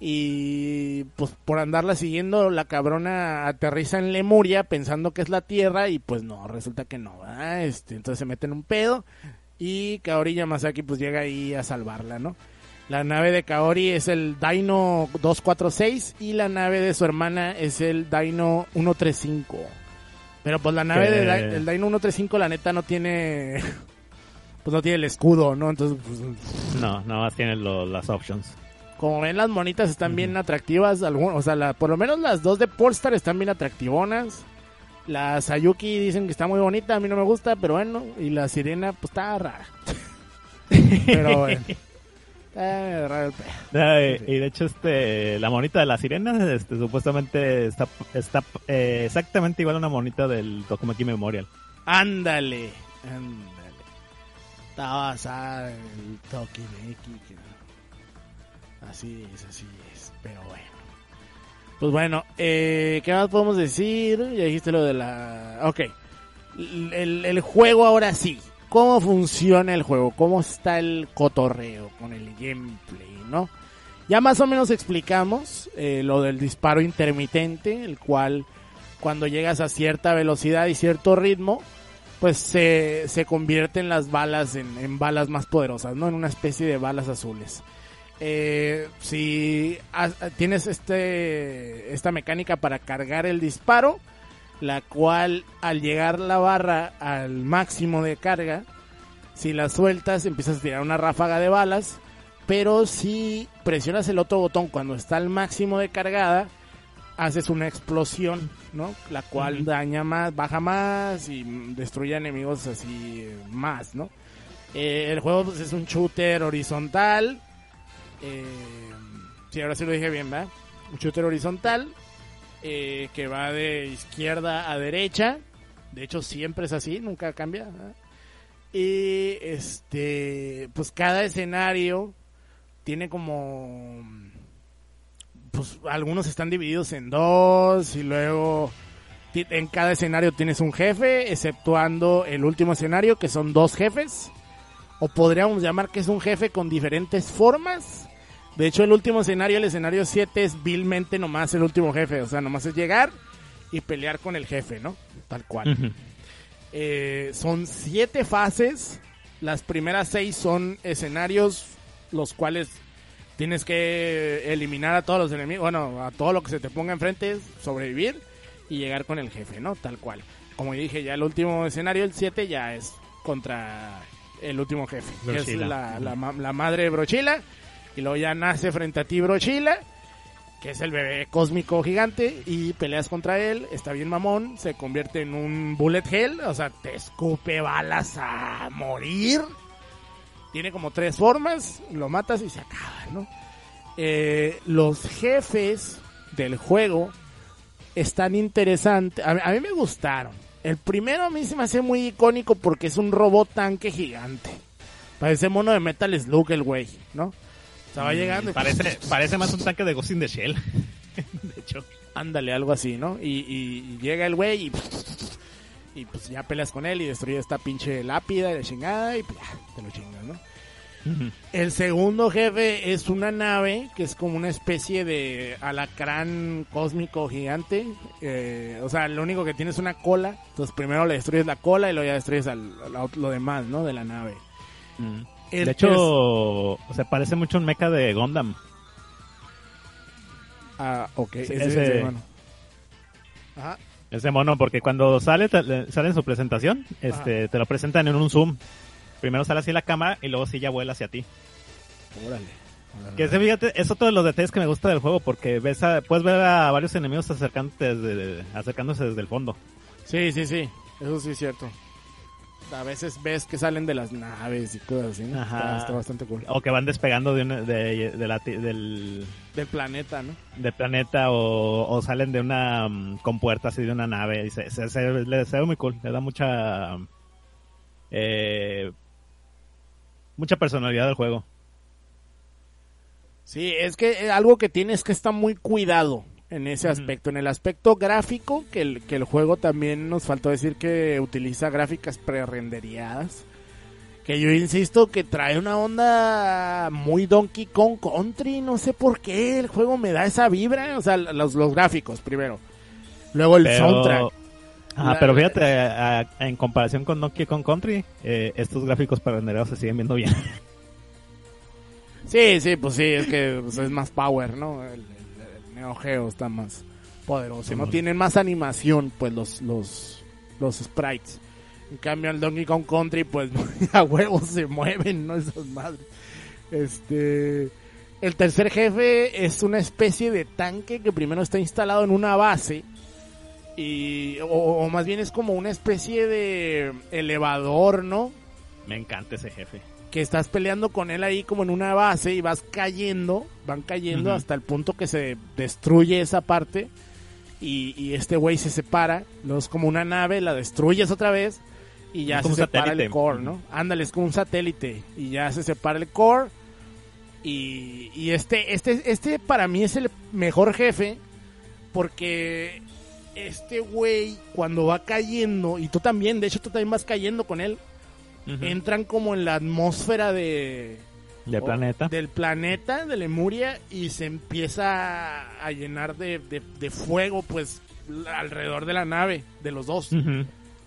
y pues por andarla siguiendo la cabrona aterriza en Lemuria pensando que es la Tierra y pues no, resulta que no, ¿verdad? Este, entonces se mete en un pedo y Kaori Yamazaki pues llega ahí a salvarla, ¿no? La nave de Kaori es el Dino 246 y la nave de su hermana es el Dino 135. Pero pues la nave del del Dino 135 la neta no tiene *laughs* pues no tiene el escudo, ¿no? Entonces pues, No, nada más tiene lo- las options. como ven las monitas están bien atractivas, algún- o sea, la- por lo menos las dos de Polestar están bien atractivonas. La Sayuki dicen que está muy bonita, a mí no me gusta, pero bueno, y la Sirena pues está rara. *laughs* pero bueno. Está raro el pedo. Y de hecho, este, la monita de la sirena, este, supuestamente está, está eh, exactamente igual a una monita del Tokumaki Memorial. Ándale, ándale. Está basada en el Tokimeki. Así es, así es. Pero bueno. Pues bueno, eh, ¿qué más podemos decir? Ya dijiste lo de la... Ok. El, el- juego ahora sí. ¿Cómo funciona el juego? ¿Cómo está el cotorreo con el gameplay, no? Ya más o menos explicamos eh, lo del disparo intermitente, el cual cuando llegas a cierta velocidad y cierto ritmo, pues se, se convierten las balas en, en balas más poderosas, ¿no? En una especie de balas azules. Eh, si has- tienes este, esta mecánica para cargar el disparo, la cual al llegar la barra al máximo de carga, si la sueltas empiezas a tirar una ráfaga de balas, pero si presionas el otro botón cuando está al máximo de cargada, haces una explosión, ¿no? La cual daña más, baja más y destruye enemigos así eh, más, ¿no? Eh, el juego pues, es un shooter horizontal. Eh, sí, ahora sí lo dije bien, ¿verdad? Un shooter horizontal eh, que va de izquierda a derecha. De hecho, siempre es así, nunca cambia. Y este, pues cada escenario tiene como pues algunos están divididos en dos y luego en cada escenario tienes un jefe, exceptuando el último escenario que son dos jefes o podríamos llamar que es un jefe con diferentes formas. De hecho, el último escenario, el escenario 7 es vilmente nomás el último jefe, o sea, nomás es llegar y pelear con el jefe, ¿no? Tal cual. Eh, son siete fases. Las primeras seis son escenarios los cuales tienes que eliminar a todos los enemigos, bueno, a todo lo que se te ponga enfrente, sobrevivir y llegar con el jefe, ¿no? Tal cual. Como dije, ya el último escenario, el 7, ya es contra el último jefe, que es la, la ma- la madre Brochila. Y luego ya nace frente a ti Brochila, que es el bebé cósmico gigante, y peleas contra él, está bien mamón, se convierte en un bullet hell, o sea, te escupe balas a morir. Tiene como tres formas, lo matas y se acaba, ¿no? Eh, los jefes del juego están interesantes, a, a mí me gustaron. El primero a mí se me hace muy icónico porque es un robot tanque gigante. Parece mono de Metal Slug el güey, ¿no? Va llegando y Parece, parece más un tanque de Ghost in the Shell. *laughs* de hecho. Ándale, algo así, ¿no? Y, y- y llega el güey y, y pues ya peleas con él y destruye esta pinche lápida y la chingada y pues ya, te lo chingas, ¿no? El segundo jefe es una nave que es como una especie de alacrán cósmico gigante. eh, o sea, lo único que tiene es una cola. Entonces primero le destruyes la cola y luego ya destruyes al, al- lo demás, ¿no? De la nave. El De hecho, o sea, parece mucho un mecha de Gundam. Ah, ok. Sí, ese- ese- ese, bueno. Ajá. Ese mono, porque cuando sale, te- sale en su presentación, este, te lo presentan en un zoom. Primero sale así la cámara y luego sí ya vuela hacia ti. Órale. Que ese, fíjate, es otro de los detalles que me gusta del juego, porque ves a- puedes ver a varios enemigos acercándose desde, acercándose desde el fondo. Sí, sí, sí. Eso sí es cierto. A veces ves que salen de las naves y cosas así. ¿no? Ajá. Está, está bastante cool. O que van despegando de, una- de, de la ti- del, Del planeta, ¿no? del planeta o, o salen de una mm, compuerta así de una nave. Y se, se, se- le- se ve muy cool, le da mucha eh, mucha personalidad al juego. Sí, es que eh, algo que tiene es que está muy cuidado en ese aspecto. En el aspecto gráfico, que el, que el juego también nos faltó decir que utiliza gráficas pre-renderiadas. Que yo insisto que trae una onda muy Donkey Kong Country, no sé por qué el juego me da esa vibra, o sea, los, los gráficos primero. Luego el soundtrack. La- pero fíjate, a- a- en comparación con Donkey Kong Country, eh, estos gráficos para rendereados se siguen viendo bien. Sí, sí, pues sí, es que pues, es más power, ¿no? El Neo Geo está más poderoso. No tienen más animación, pues, los, los, los sprites. En cambio, el Donkey Kong Country, pues, *laughs* a huevos se mueven, ¿no? Esas madres. Este... El tercer jefe es una especie de tanque que primero está instalado en una base. Y, o, o más bien es como una especie de elevador, ¿no? Me encanta ese jefe. Que estás peleando con él ahí como en una base y vas cayendo, van cayendo hasta el punto que se destruye esa parte y, y este güey se separa, luego es como una nave, la destruyes otra vez y ya como se separa satélite. el core, ¿no? Ándale, es como un satélite y ya se separa el core y, y este, este, este para mí es el mejor jefe porque este güey cuando va cayendo y tú también, de hecho tú también vas cayendo con él, Entran como en la atmósfera de De o- planeta. del planeta de Lemuria y se empieza a llenar de, de- de fuego pues alrededor de la nave de los dos.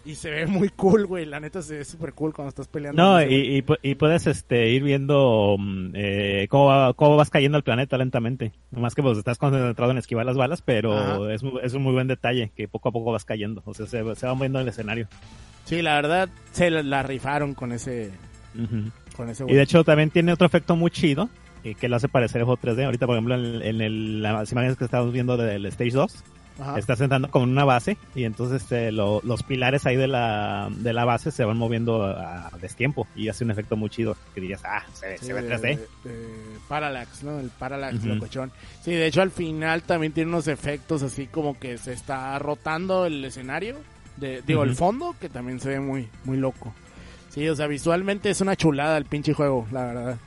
Y se ve muy cool güey la neta se ve súper cool cuando estás peleando No, ese y, y, y puedes este, ir viendo mm, eh, cómo, va- cómo vas cayendo al planeta lentamente. Nomás que pues estás concentrado en esquivar las balas, pero es, es un muy buen detalle que poco a poco vas cayendo. O sea, se, se va moviendo el escenario. sí la verdad se la, la rifaron con ese Ujú. con ese Y de hecho también tiene otro efecto muy chido eh, que lo hace parecer el juego 3D. Ahorita, por ejemplo, en, en el- las imágenes que estamos viendo del Stage 2, Ajá. estás entrando como en una base y entonces este, lo- los pilares ahí de la, de la base se van moviendo a, a destiempo y hace un efecto muy chido que dirías, ah, se, Sí, se ve de- 3D. de- de Parallax, ¿no? El Parallax locochón. Sí, de hecho al final también tiene unos efectos así como que se está rotando el escenario, de, digo, el fondo, que también se ve muy, muy loco. Sí, o sea, visualmente es una chulada el pinche juego, la verdad.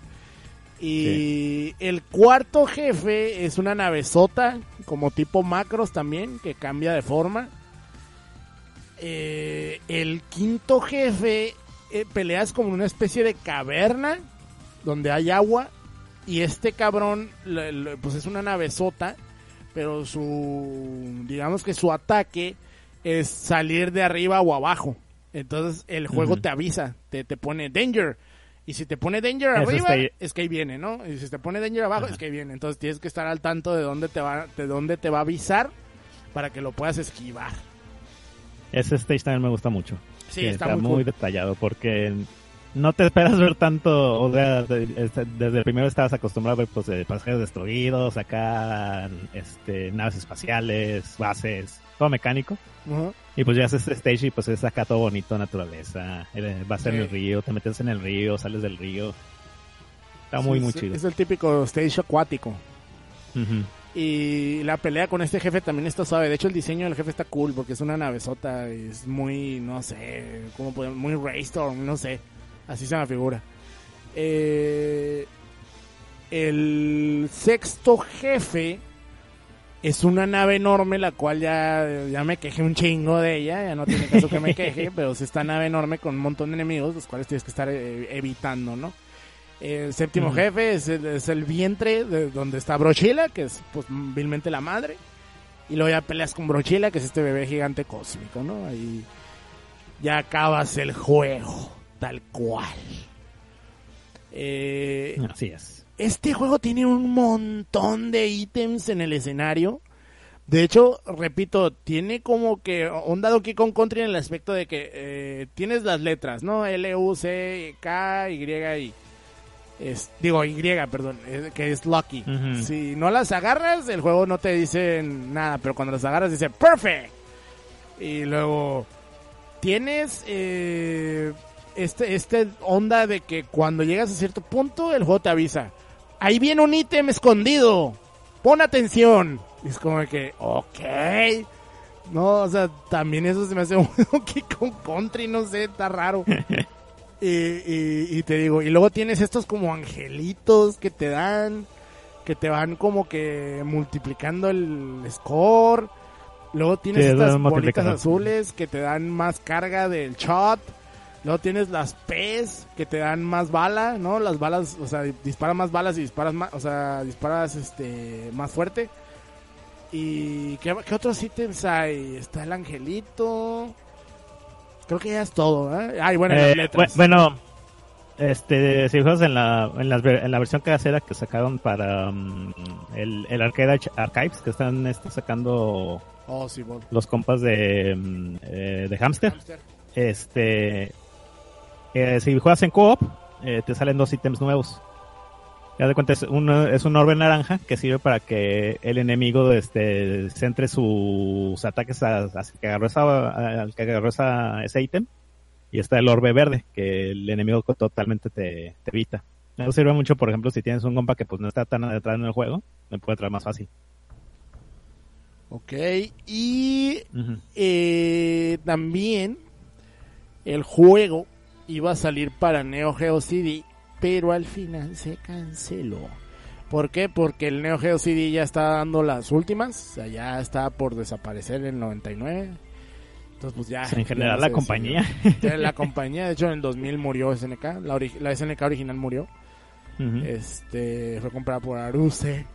Y el cuarto jefe es una navezota, como tipo macros también, que cambia de forma. Eh, el quinto jefe eh, peleas como una especie de caverna donde hay agua y este cabrón le- le- pues es una navezota pero su digamos que su ataque es salir de arriba o abajo. Entonces el juego te avisa te, te pone danger y si te pone danger Eso arriba está es que ahí viene no y si te pone danger abajo Ajá. es que ahí viene entonces tienes que estar al tanto de dónde te va de dónde te va a avisar para que lo puedas esquivar Ese stage también me gusta mucho. sí está, está, muy, muy cool. detallado porque no te esperas ver tanto, o sea, de- desde el primero estabas acostumbrado a ver pues eh, pasajeros destruidos, acá este naves espaciales, bases, todo mecánico. Y pues ya haces este stage y pues es acá todo bonito, naturaleza, eh, vas en el río, te metes en el río, sales del río. Está muy, Sí, muy chido. es el típico stage acuático. Y la pelea con este jefe también está suave. De hecho, el diseño del jefe está cool porque es una navezota. Es muy, no sé, ¿cómo podemos? Muy Raystorm, no sé. Así se me figura. Eh, el sexto jefe es una nave enorme, la cual ya, ya me quejé un chingo de ella. Ya no tiene caso que me queje, *laughs* pero es esta nave enorme con un montón de enemigos, los cuales tienes que estar eh, evitando, ¿no? El séptimo jefe es el, es el vientre de donde está Brochila, que es pues vilmente la madre. Y luego ya peleas con Brochila, que es este bebé gigante cósmico, ¿no? Ahí ya acabas el juego, tal cual. Eh, Así es. este juego tiene un montón de ítems en el escenario. De hecho, repito, tiene como que onda Donkey Kong Country en el aspecto de que eh, tienes las letras, ¿no? L, U, C, K, Y, I. Es, digo, Y, perdón, que es Lucky. Si no las agarras, el juego no te dice nada, pero cuando las agarras dice Perfect. Y luego tienes eh, este, este onda de que cuando llegas a cierto punto, el juego te avisa. Ahí viene un ítem escondido. Pon atención. Y es como que, ok. No, o sea, también eso se me hace *laughs* un Donkey Kong Country, no sé, está raro. *laughs* y, y, y te digo, y luego tienes estos como angelitos que te dan, que te van como que multiplicando el score. Luego tienes Sí, estas bolitas azules que te dan más carga del shot. Luego tienes las P's que te dan más bala, ¿no? Las balas, o sea, disparas más balas y disparas más, o sea, disparas este más fuerte. ¿Y qué, qué otros ítems hay? Está el angelito. Creo que ya es todo, ¿eh? Ay, bueno, las Eh, letras. bueno, este, si juegas en la, en, ver- en la versión casera que sacaron para mm, el, el Arcade Arch- Archives, que están este, sacando Oh, sí, bueno. los compas de, mm, eh, de Hamster, este, eh, si juegas en co-op, eh, te salen dos ítems nuevos. Ya de cuenta, es, uno, es un orbe naranja que sirve para que el enemigo este, centre sus ataques a- hacia que agarró, esa, al que agarró esa, ese ítem. Y está el orbe verde, que el enemigo totalmente te, te evita. Eso sirve mucho, por ejemplo, si tienes un compa que pues no está tan adentrado en el juego, me puede entrar más fácil. Ok, y eh, también el juego iba a salir para Neo Geo CD, pero al final se canceló. ¿Por qué? Porque el Neo Geo CD ya está dando las últimas, o sea, ya está por desaparecer en el 99. Entonces, pues ya. En general, no la compañía. La *laughs* compañía, de hecho, en el 2000 murió SNK, la, ori- la SNK original murió. Este fue comprada por Aruse.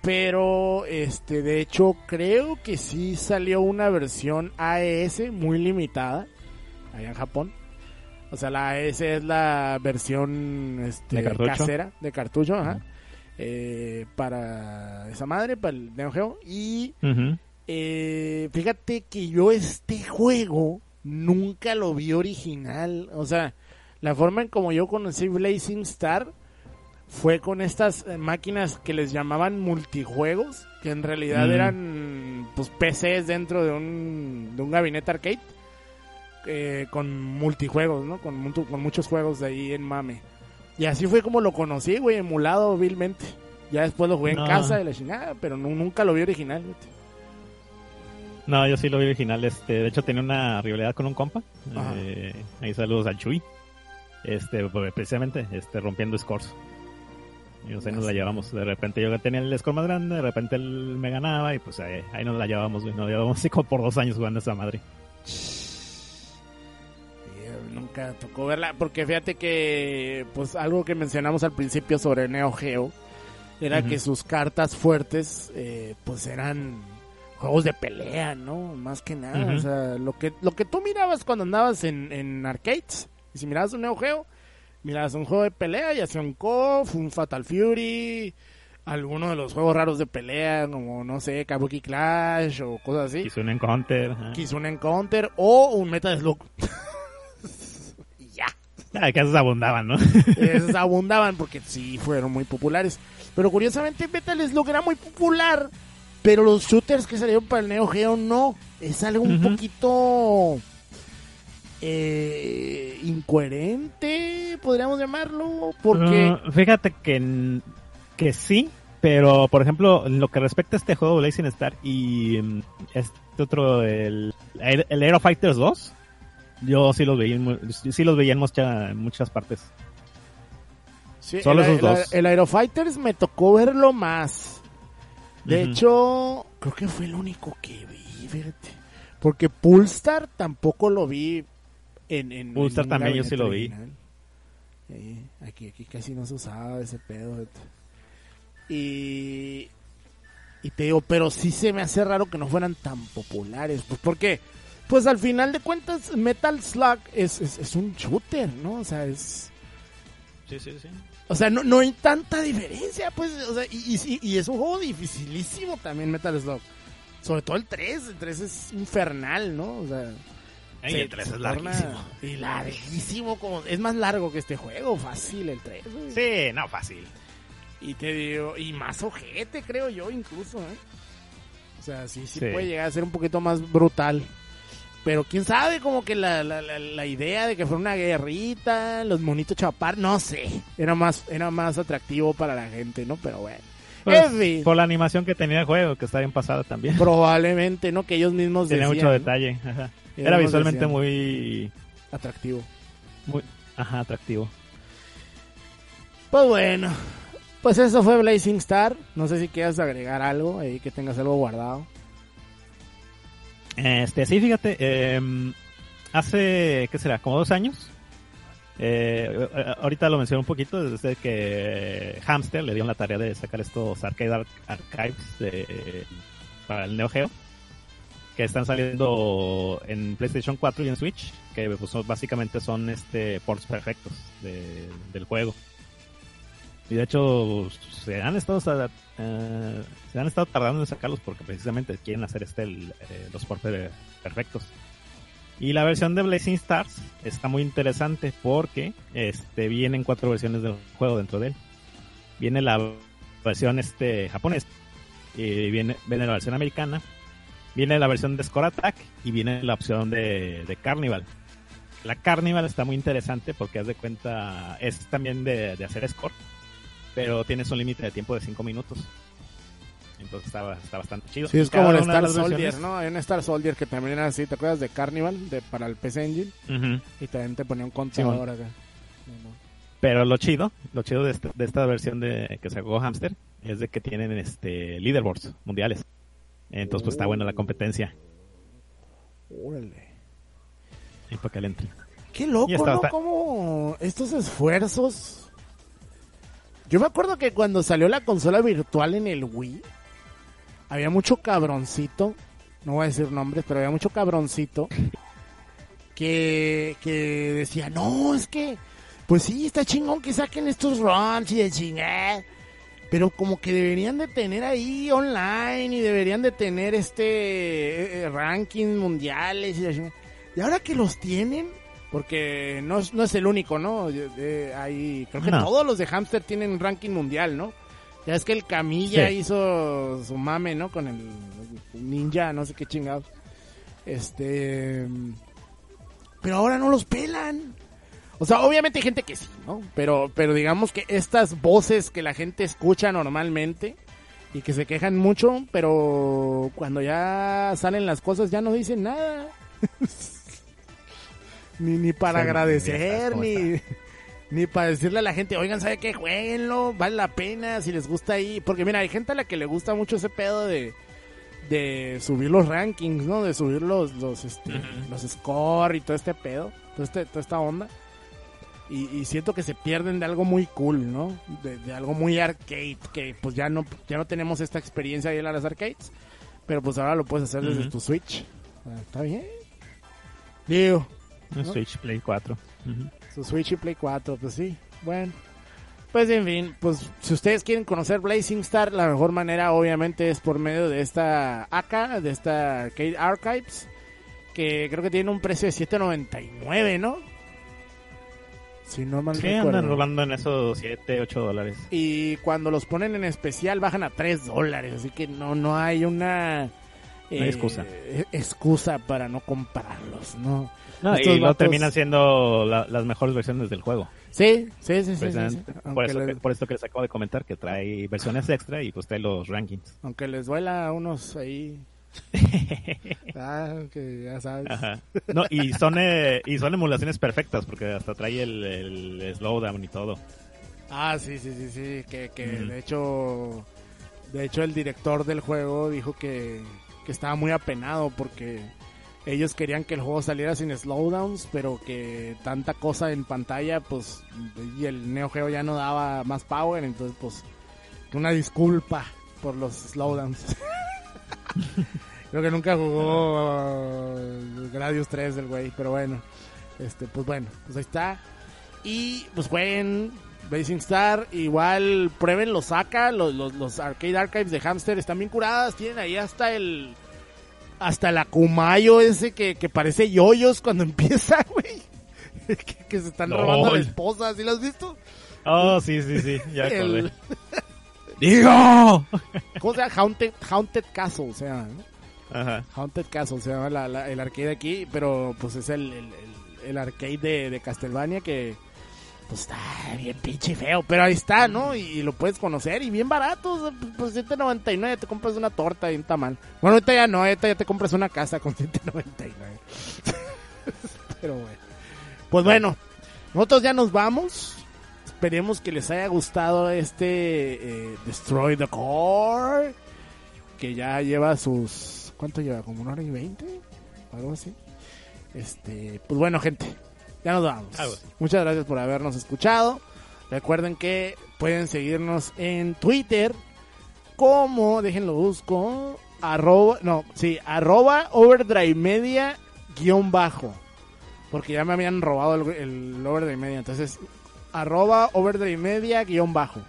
Pero este de hecho creo que sí salió una versión AES muy limitada allá en Japón. O sea, la AES es la versión este, De casera de cartucho, ajá. Eh, para esa madre, para el Neo Geo. Y eh, fíjate que yo este juego nunca lo vi original. O sea, la forma en como yo conocí Blazing Star fue con estas eh, máquinas que les llamaban multijuegos, que en realidad Mm. eran pues PCs dentro de un, de un gabinete arcade. Eh, con multijuegos, ¿no? Con, mu- con muchos juegos de ahí en mame. Y así fue como lo conocí, güey, emulado vilmente. Ya después lo jugué No. en casa de la chingada, pero nu- nunca lo vi original, güey. No, yo sí lo vi original. Este, de hecho, tenía una rivalidad con un compa. Eh, ahí saludos al Chuy. Este, pues, precisamente, este, rompiendo scores. Y nos la llevamos. De repente yo tenía el score más grande, de repente él me ganaba y pues ahí, ahí nos la llevamos, güey. Nos llevamos *laughs* así como por dos años jugando esa madre. Nunca tocó verla, porque fíjate que, pues algo que mencionamos al principio sobre Neo Geo, era Ujú. que sus cartas fuertes, eh, pues eran juegos de pelea, ¿no? Más que nada, Ujú. o sea, lo que, lo que tú mirabas cuando andabas en, en arcades, y si mirabas un Neo Geo, mirabas un juego de pelea, ya sea un KOF, un Fatal Fury, alguno de los juegos raros de pelea, como, no sé, Kabuki Clash o cosas así. Hizo un encounter. un Encounter o un Metal Slug. *laughs* Ah, que esos abundaban, ¿no? *laughs* *laughs* Esos abundaban porque sí fueron muy populares. Pero curiosamente Metal Slug era muy popular. Pero los shooters que salieron para el Neo Geo no. Es algo un poquito eh, incoherente, podríamos llamarlo. Porque Uh, fíjate que, que sí, pero por ejemplo, en lo que respecta a este juego Blazing Star y mm, este otro, el, el Aero Fighters 2, yo sí los veía, sí los veía en, mucha- en muchas partes. sí, solo el, esos dos. el Aerofighters me tocó verlo más. De hecho, creo que fue el único que vi, fíjate. Porque Pulstar tampoco lo vi en, en Pulsar en también yo sí lo vi. Eh, aquí, aquí casi no se usaba ese pedo. fíjate. Y, y te digo, pero sí se me hace raro que no fueran tan populares. Pues porque, pues al final de cuentas, Metal Slug es, es, es un shooter, ¿no? O sea, es... Sí, sí, sí. O sea, no, no hay tanta diferencia, pues, o sea, y, y, y es un juego dificilísimo también Metal Slug. Sobre todo el 3, el 3 es infernal, ¿no? O sea, el 3 se es larguísimo. Y larguísimo, como, es más largo que este juego, fácil el 3. güey. Sí, no, fácil. Y te digo, y más ojete, creo yo, incluso, ¿eh? O sea, sí, sí, Sí. puede llegar a ser un poquito más brutal. Pero quién sabe, como que la, la, la, la idea de que fuera una guerrita, los monitos chapar, no sé. Era más, era más atractivo para la gente, ¿no? Pero bueno. Pues, en fin, Por la animación que tenía el juego, que está bien pasada también. probablemente, ¿no? Que ellos mismos Tenía decían, mucho ¿no? detalle. Ajá. Era visualmente decían, muy, Atractivo. muy, ajá, atractivo. Pues bueno. pues eso fue Blazing Star. No sé si quieras agregar algo ahí, que tengas algo guardado. Este, sí, fíjate, eh, hace, ¿qué será? Como dos años. Eh, eh, ahorita lo mencioné un poquito, desde que Hamster le dio la tarea de sacar estos Arcade Ar- Archives de- para el Neo Geo, que están saliendo en PlayStation 4 y en Switch, que pues, básicamente son este ports perfectos de- del juego. Y de hecho se han estado eh, se han estado tardando en sacarlos porque precisamente quieren hacer este eh, los ports per- perfectos. Y la versión de Blazing Stars está muy interesante porque este vienen cuatro versiones del juego dentro de él. Viene la versión este japonés, y viene, viene la versión americana, viene la versión de Score Attack y viene la opción de, de Carnival. La Carnival está muy interesante porque haz de cuenta, es también de, de hacer score, pero tienes un límite de tiempo de 5 minutos. Entonces está, está bastante chido. Sí, es Cada como el Star Soldier, ¿no? Hay un Star Soldier que también era así, ¿te acuerdas de Carnival? De, para el PC Engine. Y también te ponía un contador acá. Pero lo chido, lo chido de, este- de esta versión de que sacó Hamster es de que tienen este leaderboards mundiales. Entonces pues está buena la competencia. Órale. Y para que le entre. Qué loco, está- ¿no? está- Como estos esfuerzos. Yo me acuerdo que cuando salió la consola virtual en el Wii, había mucho cabroncito, no voy a decir nombres, pero había mucho cabroncito *laughs* que, que decía, no, es que, pues sí, está chingón que saquen estos ROMs y de chingar. Pero como que deberían de tener ahí online y deberían de tener este eh, eh, rankings mundiales y la chingada. Y ahora que los tienen, porque no, es- no es el único, ¿no? Eh, hay, creo que No. todos los de Hamster tienen un ranking mundial, ¿no? Ya es que el Camilla Sí. hizo su mame, ¿no? Con el ninja, no sé qué chingados. Este... Pero ahora no los pelan. O sea, obviamente hay gente que sí, ¿no? Pero, pero digamos que estas voces que la gente escucha normalmente y que se quejan mucho, pero cuando ya salen las cosas ya no dicen nada. *laughs* ni, ni para agradecer, ni, ni para decirle a la gente, oigan, ¿sabe qué? Jueguenlo, vale la pena, si les gusta ahí. Porque mira, hay gente a la que le gusta mucho ese pedo de, de subir los rankings, ¿no? De subir los, los, este, los score y todo este pedo, todo este, toda esta onda. Y, y siento que se pierden de algo muy cool, ¿no? De, de algo muy arcade, que pues ya no, ya no tenemos esta experiencia ahí en las arcades. Pero pues ahora lo puedes hacer desde tu Switch. Ah, Está bien. Digo, Un Switch Play 4. Ujú. su Switch y Play 4, pues sí. Bueno. Pues en fin, pues si ustedes quieren conocer Blazing Star, la mejor manera obviamente es por medio de esta AK, de esta Arcade Archives, que creo que tiene un precio de 7.99, ¿no? Si no mal Sí, andan rolando en esos 7, 8 dólares. Y cuando los ponen en especial bajan a 3 dólares, así que no, no hay una... hay excusa. eh, excusa para no comprarlos, ¿no? No, Estos y lo vatos- terminan siendo la- las mejores versiones del juego. Sí, sí, sí, sí. sí, sí. Precisamente. por, eso, les, que- por esto que les acabo de comentar, que trae versiones extra y pues trae los rankings. aunque les duela a unos ahí... *laughs* ah, que ya sabes. Ajá. No, y son, eh, y son emulaciones perfectas porque hasta trae el, el slowdown y todo. Ah, sí, sí, sí, sí, que, que de hecho, de hecho el director del juego dijo que, que estaba muy apenado porque ellos querían que el juego saliera sin slowdowns, pero que tanta cosa en pantalla, pues, y el Neo Geo ya no daba más power, entonces pues, una disculpa por los slowdowns. *laughs* Creo que nunca jugó uh, Gradius 3 del güey, pero bueno, este, pues bueno, pues ahí está. Y pues jueguen Blazing Star, igual prueben los saca, los, los, los Arcade Archives de Hamster están bien curadas, tienen ahí hasta el hasta el Akumayo ese que, que parece yoyos cuando *laughs* empieza, güey. que, que se están Lol. robando a la esposa, ¿sí lo has visto? Oh, sí, sí, sí, ya. *laughs* El, ¡Digo! *laughs* ¿Cómo se llama? Haunted, Haunted Castle se llama, ¿no? Ajá. Haunted Castle se llama la- la- el arcade aquí, pero pues es el, el, el- el arcade de, de Castlevania que pues está bien pinche feo, pero ahí está, ¿no? Y, lo puedes conocer y bien barato, o sea, pues 7.99 te compras una torta y un tamal. Bueno, ahorita ya no, ahorita ya te compras una casa con *laughs* 7.99. *laughs* pero bueno. Pues bueno, nosotros ya nos vamos. esperemos que les haya gustado este eh, Destroy the Core. Que ya lleva sus. ¿Cuánto lleva? ¿Como una hora y veinte? Algo así. Este, pues bueno, gente, ya nos vamos. Muchas gracias por habernos escuchado. Recuerden que pueden seguirnos en Twitter como, déjenlo busco, arroba, no, sí, arroba overdrive media guion bajo. Porque ya me habían robado el, el overdrive media. Entonces, arroba overdrive media guion bajo.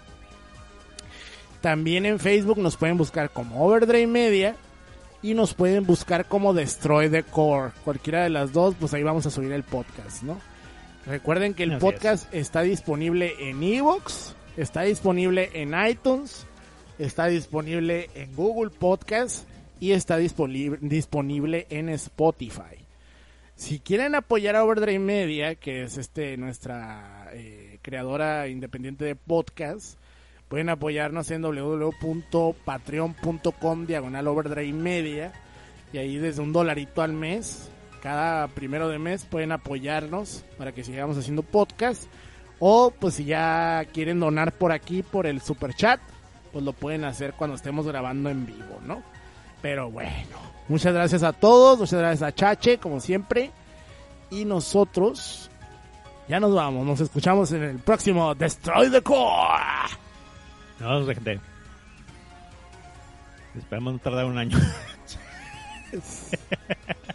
También en Facebook nos pueden buscar como overdrive media y nos pueden buscar como Destroy the Core. Cualquiera de las dos, pues ahí vamos a subir el podcast, ¿no? Recuerden que el Así podcast está disponible en Evox, está disponible en iTunes, está disponible en Google Podcast y está disponible, disponible en Spotify. Si quieren apoyar a Overdrive Media, que es este nuestra eh, creadora independiente de podcast, pueden apoyarnos en www.patreon.com diagonal Overdrive Media y ahí desde un dolarito al mes, cada primero de mes pueden apoyarnos para que sigamos haciendo podcast o pues si ya quieren donar por aquí por el super chat, pues lo pueden hacer cuando estemos grabando en vivo, ¿no? Pero bueno, muchas gracias a todos, muchas gracias a Chache, como siempre. Y nosotros ya nos vamos, nos escuchamos en el próximo Destroy the Core. No, gente. Esperamos no tardar un año. *laughs*